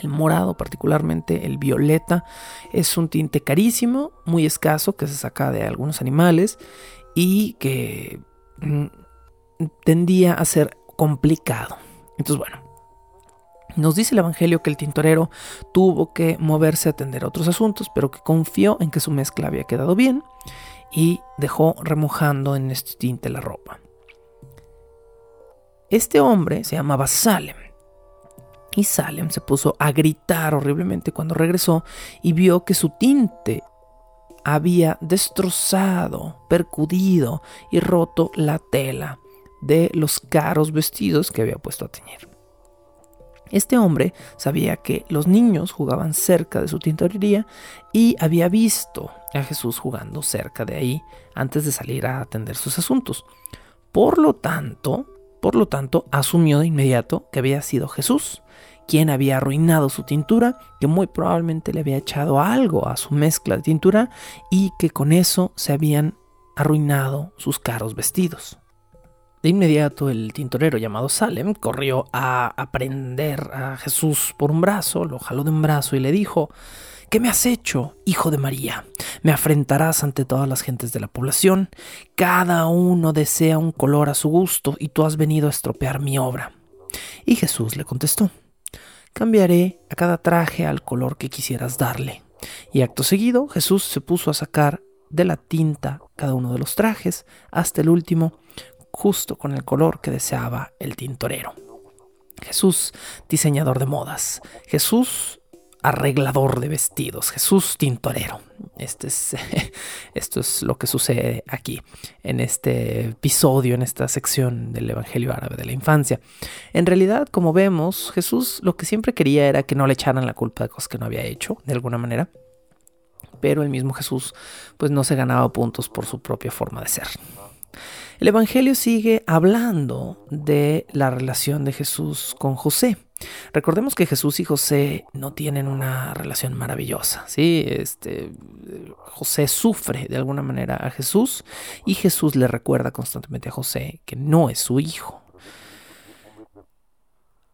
El morado, particularmente el violeta, es un tinte carísimo, muy escaso, que se saca de algunos animales y que mm, tendía a ser complicado. Entonces, bueno, nos dice el Evangelio que el tintorero tuvo que moverse a atender otros asuntos, pero que confió en que su mezcla había quedado bien y dejó remojando en este tinte la ropa. Este hombre se llamaba Salem y Salem se puso a gritar horriblemente cuando regresó y vio que su tinte había destrozado, percudido y roto la tela de los caros vestidos que había puesto a teñir. Este hombre sabía que los niños jugaban cerca de su tintorería y había visto a Jesús jugando cerca de ahí antes de salir a atender sus asuntos. Por lo tanto, por lo tanto, asumió de inmediato que había sido Jesús quien había arruinado su tintura, que muy probablemente le había echado algo a su mezcla de tintura y que con eso se habían arruinado sus caros vestidos. De inmediato el tintorero llamado Salem corrió a aprender a Jesús por un brazo, lo jaló de un brazo y le dijo, ¿Qué me has hecho, hijo de María? Me afrentarás ante todas las gentes de la población. Cada uno desea un color a su gusto y tú has venido a estropear mi obra. Y Jesús le contestó, cambiaré a cada traje al color que quisieras darle. Y acto seguido Jesús se puso a sacar de la tinta cada uno de los trajes hasta el último, justo con el color que deseaba el tintorero. Jesús, diseñador de modas. Jesús, arreglador de vestidos, Jesús tintorero. Este es, esto es lo que sucede aquí, en este episodio, en esta sección del Evangelio árabe de la infancia. En realidad, como vemos, Jesús lo que siempre quería era que no le echaran la culpa de cosas que no había hecho, de alguna manera. Pero el mismo Jesús pues no se ganaba puntos por su propia forma de ser. El Evangelio sigue hablando de la relación de Jesús con José. Recordemos que Jesús y José no tienen una relación maravillosa, ¿sí? Este, José sufre de alguna manera a Jesús y Jesús le recuerda constantemente a José que no es su hijo.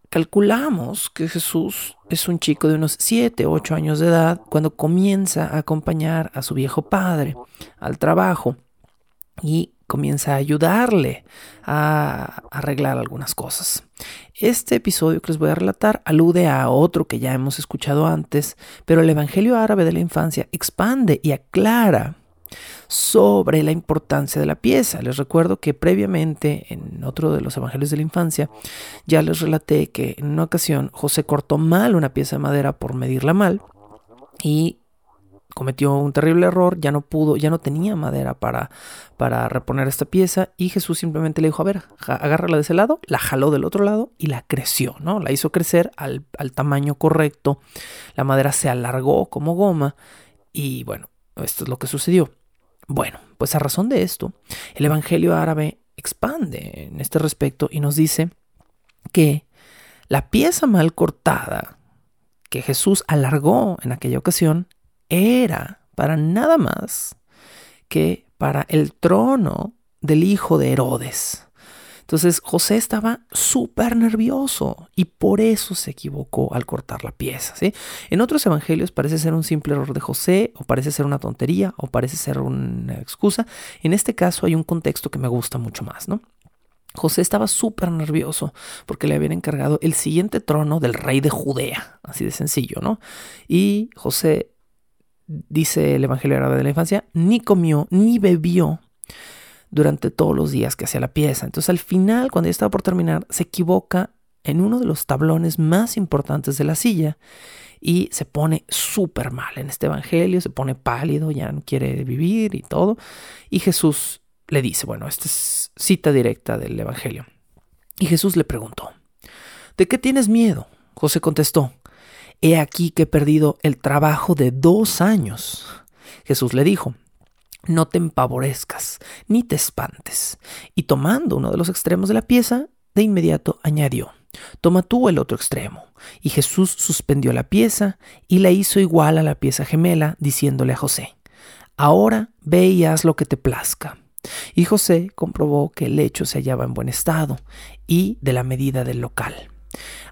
Calculamos que Jesús es un chico de unos 7, 8 años de edad cuando comienza a acompañar a su viejo padre al trabajo y comienza a ayudarle a arreglar algunas cosas. Este episodio que les voy a relatar alude a otro que ya hemos escuchado antes, pero el Evangelio árabe de la infancia expande y aclara sobre la importancia de la pieza. Les recuerdo que previamente en otro de los evangelios de la infancia ya les relaté que en una ocasión José cortó mal una pieza de madera por medirla mal y cometió un terrible error, ya no pudo, ya no tenía madera para, para reponer esta pieza y Jesús simplemente le dijo, a ver, agárrala de ese lado, la jaló del otro lado y la creció, ¿no? La hizo crecer al, al tamaño correcto, la madera se alargó como goma y bueno, esto es lo que sucedió. Bueno, pues a razón de esto, el Evangelio árabe expande en este respecto y nos dice que la pieza mal cortada que Jesús alargó en aquella ocasión era para nada más que para el trono del hijo de Herodes. Entonces José estaba súper nervioso y por eso se equivocó al cortar la pieza. ¿sí? En otros evangelios parece ser un simple error de José o parece ser una tontería o parece ser una excusa. En este caso hay un contexto que me gusta mucho más, ¿no? José estaba súper nervioso porque le habían encargado el siguiente trono del rey de Judea, así de sencillo, ¿no? Y José dice el Evangelio de la Infancia, ni comió ni bebió durante todos los días que hacía la pieza. Entonces al final, cuando ya estaba por terminar, se equivoca en uno de los tablones más importantes de la silla y se pone súper mal en este Evangelio, se pone pálido, ya no quiere vivir y todo. Y Jesús le dice, bueno, esta es cita directa del Evangelio. Y Jesús le preguntó, ¿de qué tienes miedo? José contestó, He aquí que he perdido el trabajo de dos años. Jesús le dijo, no te empavorezcas, ni te espantes. Y tomando uno de los extremos de la pieza, de inmediato añadió, toma tú el otro extremo. Y Jesús suspendió la pieza y la hizo igual a la pieza gemela, diciéndole a José, ahora ve y haz lo que te plazca. Y José comprobó que el lecho se hallaba en buen estado y de la medida del local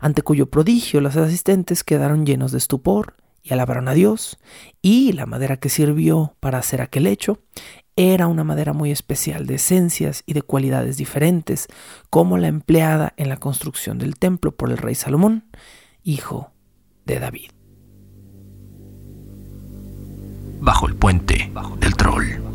ante cuyo prodigio los asistentes quedaron llenos de estupor y alabaron a Dios, y la madera que sirvió para hacer aquel hecho era una madera muy especial de esencias y de cualidades diferentes, como la empleada en la construcción del templo por el rey Salomón, hijo de David. Bajo el puente del troll.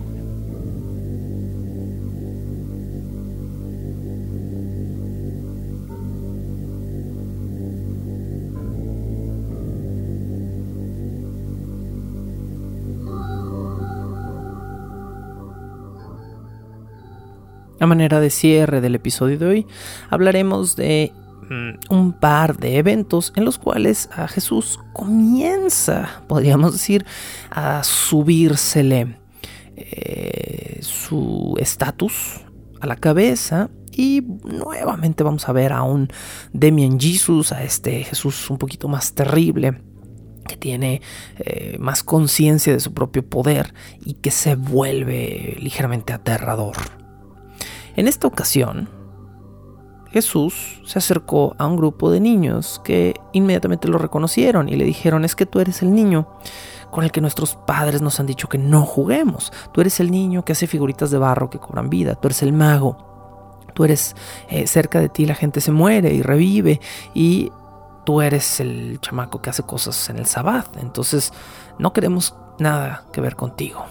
A manera de cierre del episodio de hoy, hablaremos de mm, un par de eventos en los cuales a Jesús comienza, podríamos decir, a subírsele eh, su estatus a la cabeza y nuevamente vamos a ver a un Demian Jesus, a este Jesús un poquito más terrible que tiene eh, más conciencia de su propio poder y que se vuelve ligeramente aterrador. En esta ocasión, Jesús se acercó a un grupo de niños que inmediatamente lo reconocieron y le dijeron, es que tú eres el niño con el que nuestros padres nos han dicho que no juguemos. Tú eres el niño que hace figuritas de barro que cobran vida. Tú eres el mago. Tú eres eh, cerca de ti, la gente se muere y revive. Y tú eres el chamaco que hace cosas en el sabbat. Entonces no queremos nada que ver contigo.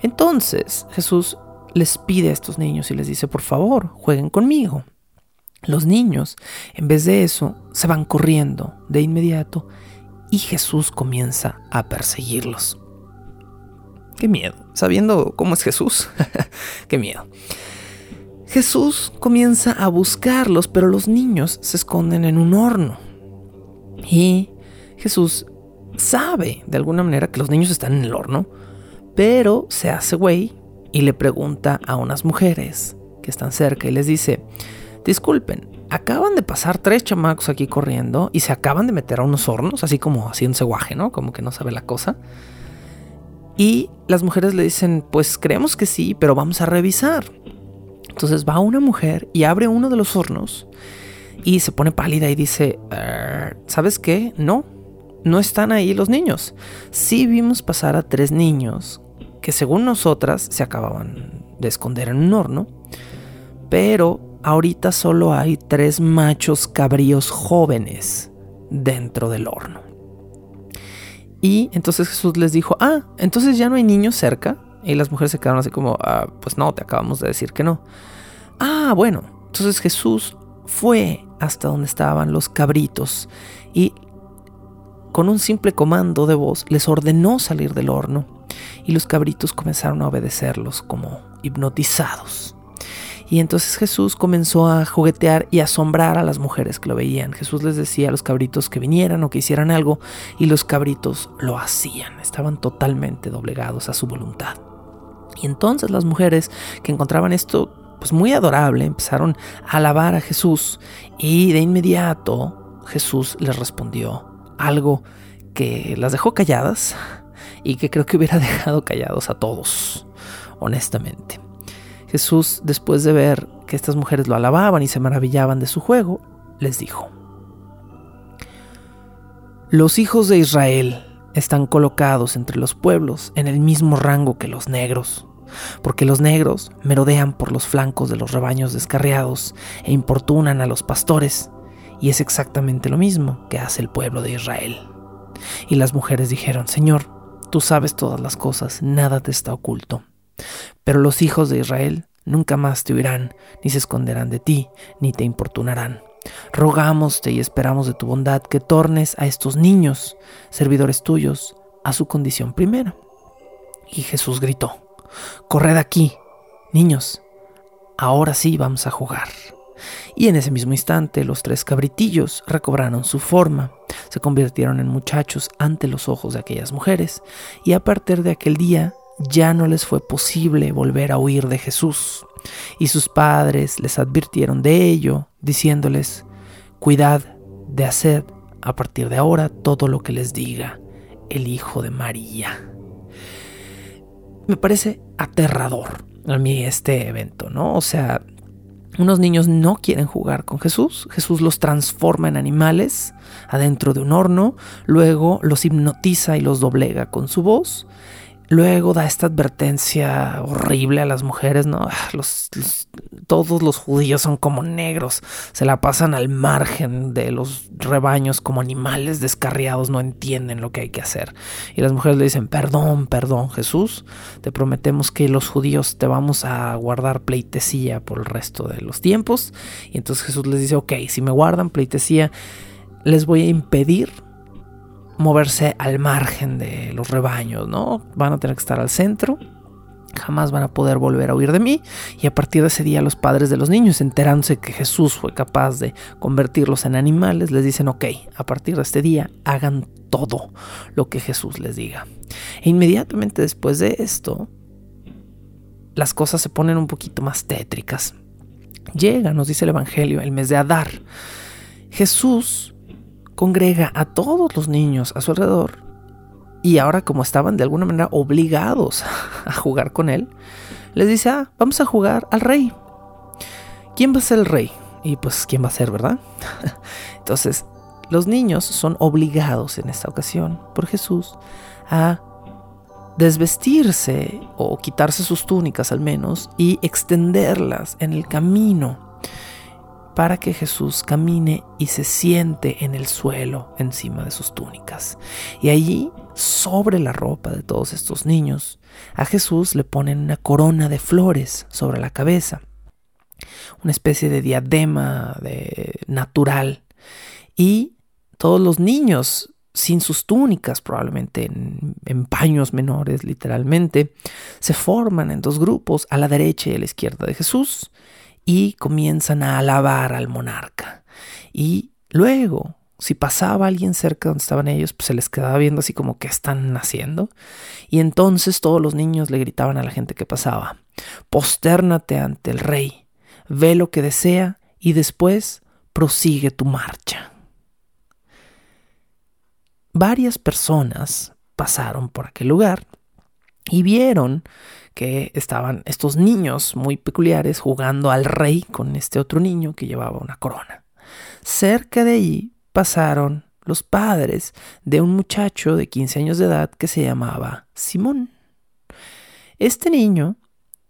Entonces Jesús les pide a estos niños y les dice, por favor, jueguen conmigo. Los niños, en vez de eso, se van corriendo de inmediato y Jesús comienza a perseguirlos. Qué miedo, sabiendo cómo es Jesús, qué miedo. Jesús comienza a buscarlos, pero los niños se esconden en un horno. Y Jesús sabe de alguna manera que los niños están en el horno, pero se hace güey y le pregunta a unas mujeres que están cerca y les dice, disculpen, acaban de pasar tres chamacos aquí corriendo y se acaban de meter a unos hornos, así como así un ceguaje, ¿no? Como que no sabe la cosa. Y las mujeres le dicen, pues creemos que sí, pero vamos a revisar. Entonces va una mujer y abre uno de los hornos y se pone pálida y dice, er, ¿sabes qué? No, no están ahí los niños. Sí vimos pasar a tres niños que según nosotras se acababan de esconder en un horno, pero ahorita solo hay tres machos cabríos jóvenes dentro del horno. Y entonces Jesús les dijo, ah, entonces ya no hay niños cerca. Y las mujeres se quedaron así como, ah, pues no, te acabamos de decir que no. Ah, bueno, entonces Jesús fue hasta donde estaban los cabritos y con un simple comando de voz les ordenó salir del horno y los cabritos comenzaron a obedecerlos como hipnotizados. Y entonces Jesús comenzó a juguetear y asombrar a las mujeres que lo veían. Jesús les decía a los cabritos que vinieran o que hicieran algo y los cabritos lo hacían. Estaban totalmente doblegados a su voluntad. Y entonces las mujeres que encontraban esto pues muy adorable empezaron a alabar a Jesús y de inmediato Jesús les respondió algo que las dejó calladas y que creo que hubiera dejado callados a todos, honestamente. Jesús, después de ver que estas mujeres lo alababan y se maravillaban de su juego, les dijo, Los hijos de Israel están colocados entre los pueblos en el mismo rango que los negros, porque los negros merodean por los flancos de los rebaños descarriados e importunan a los pastores, y es exactamente lo mismo que hace el pueblo de Israel. Y las mujeres dijeron, Señor, tú sabes todas las cosas, nada te está oculto. Pero los hijos de Israel nunca más te oirán, ni se esconderán de ti, ni te importunarán. Rogámoste y esperamos de tu bondad que tornes a estos niños, servidores tuyos, a su condición primera. Y Jesús gritó, Corred aquí, niños, ahora sí vamos a jugar. Y en ese mismo instante los tres cabritillos recobraron su forma, se convirtieron en muchachos ante los ojos de aquellas mujeres, y a partir de aquel día ya no les fue posible volver a huir de Jesús. Y sus padres les advirtieron de ello, diciéndoles, cuidad de hacer a partir de ahora todo lo que les diga el Hijo de María. Me parece aterrador a mí este evento, ¿no? O sea, unos niños no quieren jugar con Jesús. Jesús los transforma en animales adentro de un horno, luego los hipnotiza y los doblega con su voz Luego da esta advertencia horrible a las mujeres, ¿no? Ah, los, todos los judíos son como negros, se la pasan al margen de los rebaños como animales descarriados, no entienden lo que hay que hacer. Y las mujeres le dicen, perdón, perdón Jesús, te prometemos que los judíos te vamos a guardar pleitesía por el resto de los tiempos. Y entonces Jesús les dice, ok, si me guardan pleitesía, les voy a impedir moverse al margen de los rebaños, ¿no? Van a tener que estar al centro, jamás van a poder volver a huir de mí. Y a partir de ese día los padres de los niños, enterándose que Jesús fue capaz de convertirlos en animales, les dicen, ok, a partir de este día hagan todo lo que Jesús les diga. E inmediatamente después de esto, las cosas se ponen un poquito más tétricas. Llega, nos dice el Evangelio, el mes de Adar. Jesús congrega a todos los niños a su alrededor y ahora como estaban de alguna manera obligados a jugar con él, les dice, ah, vamos a jugar al rey. ¿Quién va a ser el rey? Y pues, ¿quién va a ser, verdad? Entonces, los niños son obligados en esta ocasión por Jesús a desvestirse o quitarse sus túnicas al menos y extenderlas en el camino para que Jesús camine y se siente en el suelo encima de sus túnicas. Y allí, sobre la ropa de todos estos niños, a Jesús le ponen una corona de flores sobre la cabeza, una especie de diadema de natural. Y todos los niños sin sus túnicas, probablemente en, en, paños menores, literalmente, se forman en dos grupos, a la derecha y a la izquierda de Jesús, y comienzan a alabar al monarca. Y luego, si pasaba alguien cerca donde estaban ellos, pues se les quedaba viendo así como que están haciendo. Y entonces todos los niños le gritaban a la gente que pasaba, postérnate ante el rey, ve lo que desea y después prosigue tu marcha. Varias personas pasaron por aquel lugar y vieron que estaban estos niños muy peculiares jugando al rey con este otro niño que llevaba una corona. Cerca de allí pasaron los padres de un muchacho de 15 años de edad que se llamaba Simón. Este niño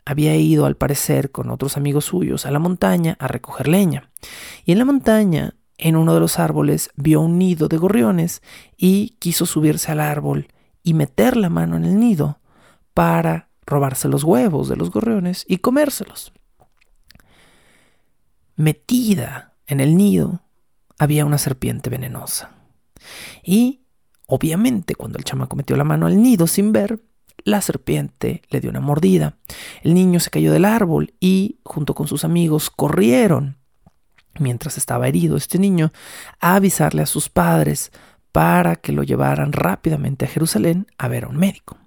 había ido al parecer con otros amigos suyos a la montaña a recoger leña. Y en la montaña, en uno de los árboles, vio un nido de gorriones y quiso subirse al árbol y meter la mano en el nido para robarse los huevos de los gorriones y comérselos. Metida en el nido había una serpiente venenosa. Y, obviamente, cuando el chamaco metió la mano al nido sin ver, la serpiente le dio una mordida. El niño se cayó del árbol y, junto con sus amigos, corrieron, mientras estaba herido este niño, a avisarle a sus padres para que lo llevaran rápidamente a Jerusalén a ver a un médico.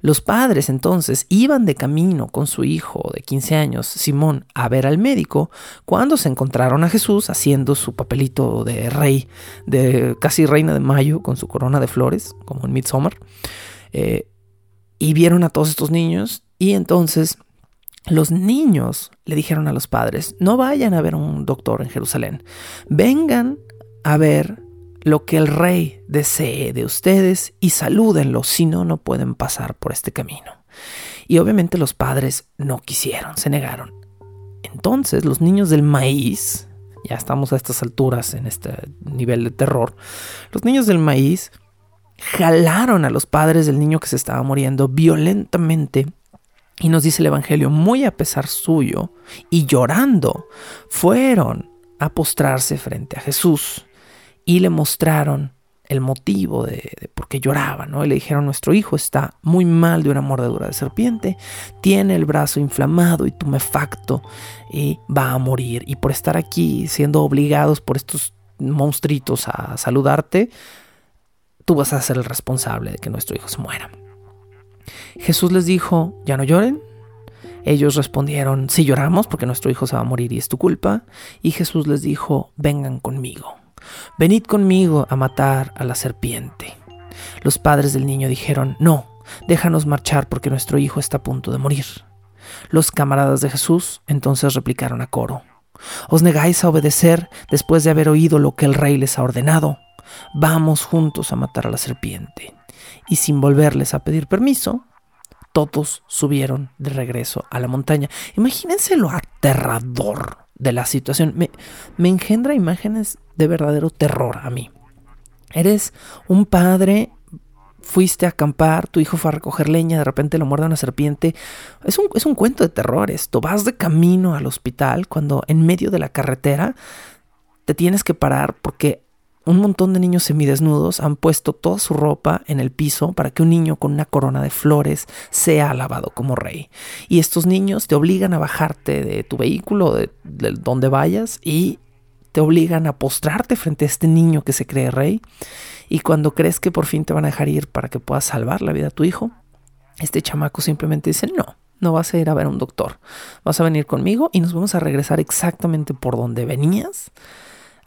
Los padres entonces iban de camino con su hijo de 15 años, Simón, a ver al médico, cuando se encontraron a Jesús haciendo su papelito de rey, de casi reina de mayo, con su corona de flores, como en Midsommar. Eh, y vieron a todos estos niños y entonces los niños le dijeron a los padres, no vayan a ver a un doctor en Jerusalén, vengan a ver lo que el rey desee de ustedes y salúdenlo, si no, no pueden pasar por este camino. Y obviamente los padres no quisieron, se negaron. Entonces los niños del maíz, ya estamos a estas alturas en este nivel de terror, los niños del maíz jalaron a los padres del niño que se estaba muriendo violentamente y nos dice el Evangelio, muy a pesar suyo, y llorando, fueron a postrarse frente a Jesús y le mostraron el motivo de, por qué lloraba, ¿no? Y le dijeron, nuestro hijo está muy mal de una mordedura de serpiente, tiene el brazo inflamado y tumefacto y va a morir. Y por estar aquí siendo obligados por estos monstruitos a saludarte, tú vas a ser el responsable de que nuestro hijo se muera. Jesús les dijo, ya no lloren. Ellos respondieron, sí lloramos porque nuestro hijo se va a morir y es tu culpa. Y Jesús les dijo, vengan conmigo. Venid conmigo a matar a la serpiente. Los padres del niño dijeron, No, déjanos marchar porque nuestro hijo está a punto de morir. Los camaradas de Jesús entonces replicaron a coro, ¿Os negáis a obedecer después de haber oído lo que el rey les ha ordenado? Vamos juntos a matar a la serpiente. Y sin volverles a pedir permiso, todos subieron de regreso a la montaña. Imagínense lo aterrador de la situación. Me, me engendra imágenes de verdadero terror a mí. Eres un padre fuiste a acampar, tu hijo fue a recoger leña, de repente lo muerde una serpiente. Es un, es un, cuento de terror esto. Vas de camino al hospital cuando en medio de la carretera te tienes que parar porque un montón de niños semidesnudos han puesto toda su ropa en el piso para que un niño con una corona de flores sea alabado como rey. Y estos niños te obligan a bajarte de tu vehículo, de, donde vayas, y te obligan a postrarte frente a este niño que se cree rey. Y cuando crees que por fin te van a dejar ir para que puedas salvar la vida a tu hijo, este chamaco simplemente dice, no, no vas a ir a ver a un doctor, vas a venir conmigo y nos vamos a regresar exactamente por donde venías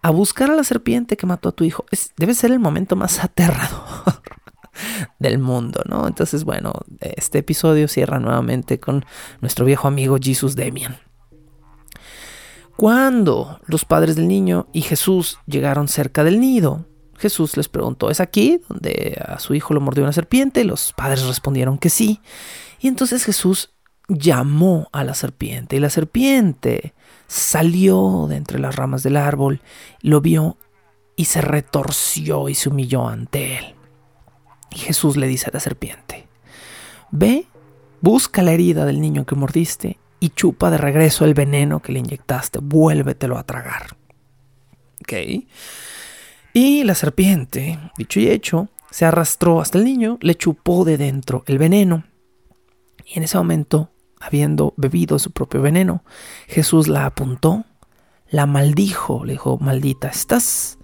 a buscar a la serpiente que mató a tu hijo. Es, debe ser el momento más aterrador del mundo, ¿no? Entonces, bueno, este episodio cierra nuevamente con nuestro viejo amigo Jesus Demian. Cuando los padres del niño y Jesús llegaron cerca del nido, Jesús les preguntó, ¿es aquí donde a su hijo lo mordió una serpiente? Los padres respondieron que sí. Y entonces Jesús llamó a la serpiente y la serpiente salió de entre las ramas del árbol, lo vio y se retorció y se humilló ante él. Y Jesús le dice a la serpiente, ve, busca la herida del niño que mordiste y chupa de regreso el veneno que le inyectaste, vuélvetelo a tragar. ¿Ok? Y la serpiente, dicho y hecho, se arrastró hasta el niño, le chupó de dentro el veneno. Y en ese momento habiendo bebido su propio veneno. Jesús la apuntó, la maldijo, le dijo, maldita estás,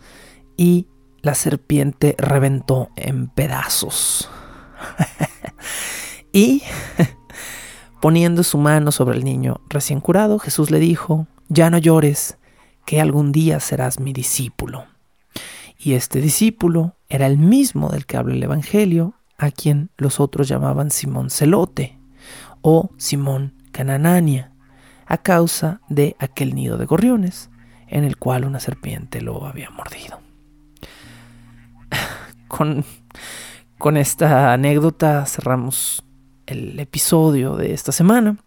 y la serpiente reventó en pedazos. y poniendo su mano sobre el niño recién curado, Jesús le dijo, ya no llores, que algún día serás mi discípulo. Y este discípulo era el mismo del que habla el Evangelio, a quien los otros llamaban Simón Celote o Simón Cananania, a causa de aquel nido de gorriones en el cual una serpiente lo había mordido. Con, con esta anécdota cerramos el episodio de esta semana.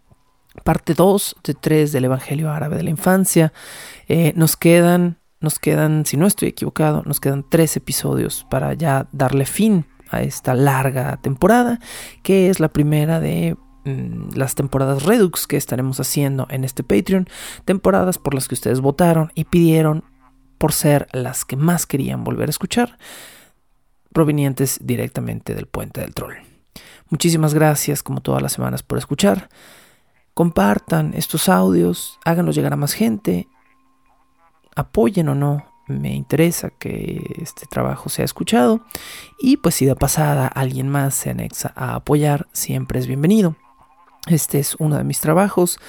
parte 2 de 3 del Evangelio Árabe de la Infancia. Eh, nos quedan, nos quedan, si no estoy equivocado, nos quedan tres episodios para ya darle fin a esta larga temporada, que es la primera de las temporadas Redux que estaremos haciendo en este Patreon, temporadas por las que ustedes votaron y pidieron por ser las que más querían volver a escuchar, provenientes directamente del puente del troll. Muchísimas gracias como todas las semanas por escuchar. Compartan estos audios, háganlos llegar a más gente, apoyen o no, me interesa que este trabajo sea escuchado y pues si de pasada alguien más se anexa a apoyar, siempre es bienvenido. Este es uno de mis trabajos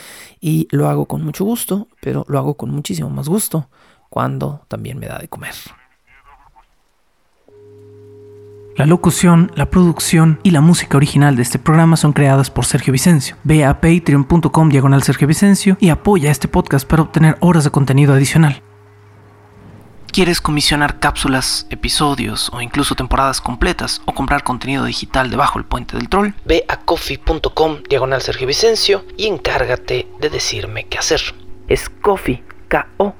y lo hago con mucho gusto, pero lo hago con muchísimo más gusto cuando también me da de comer. La locución, la producción y la música original de este programa son creadas por Sergio Vicencio. Ve a patreon.com diagonal Sergio Vicencio y apoya este podcast para obtener horas de contenido adicional. ¿Quieres comisionar cápsulas, episodios o incluso temporadas completas o comprar contenido digital debajo del puente del troll? Ve a coffee.com diagonal Sergio Vicencio y encárgate de decirme qué hacer. Es coffee, k o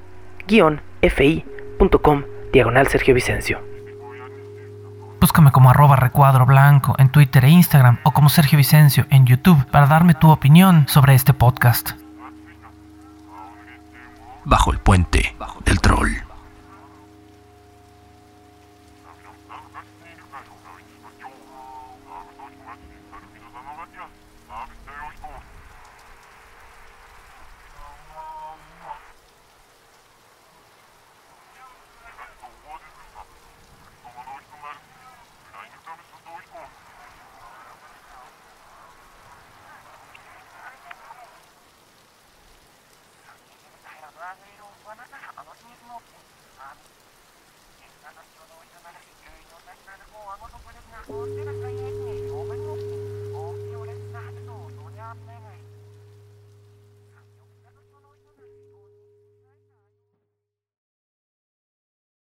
fi.com diagonal Sergio Vicencio. Búscame como arroba recuadro blanco en Twitter e Instagram o como Sergio Vicencio en YouTube para darme tu opinión sobre este podcast. Bajo el puente del troll.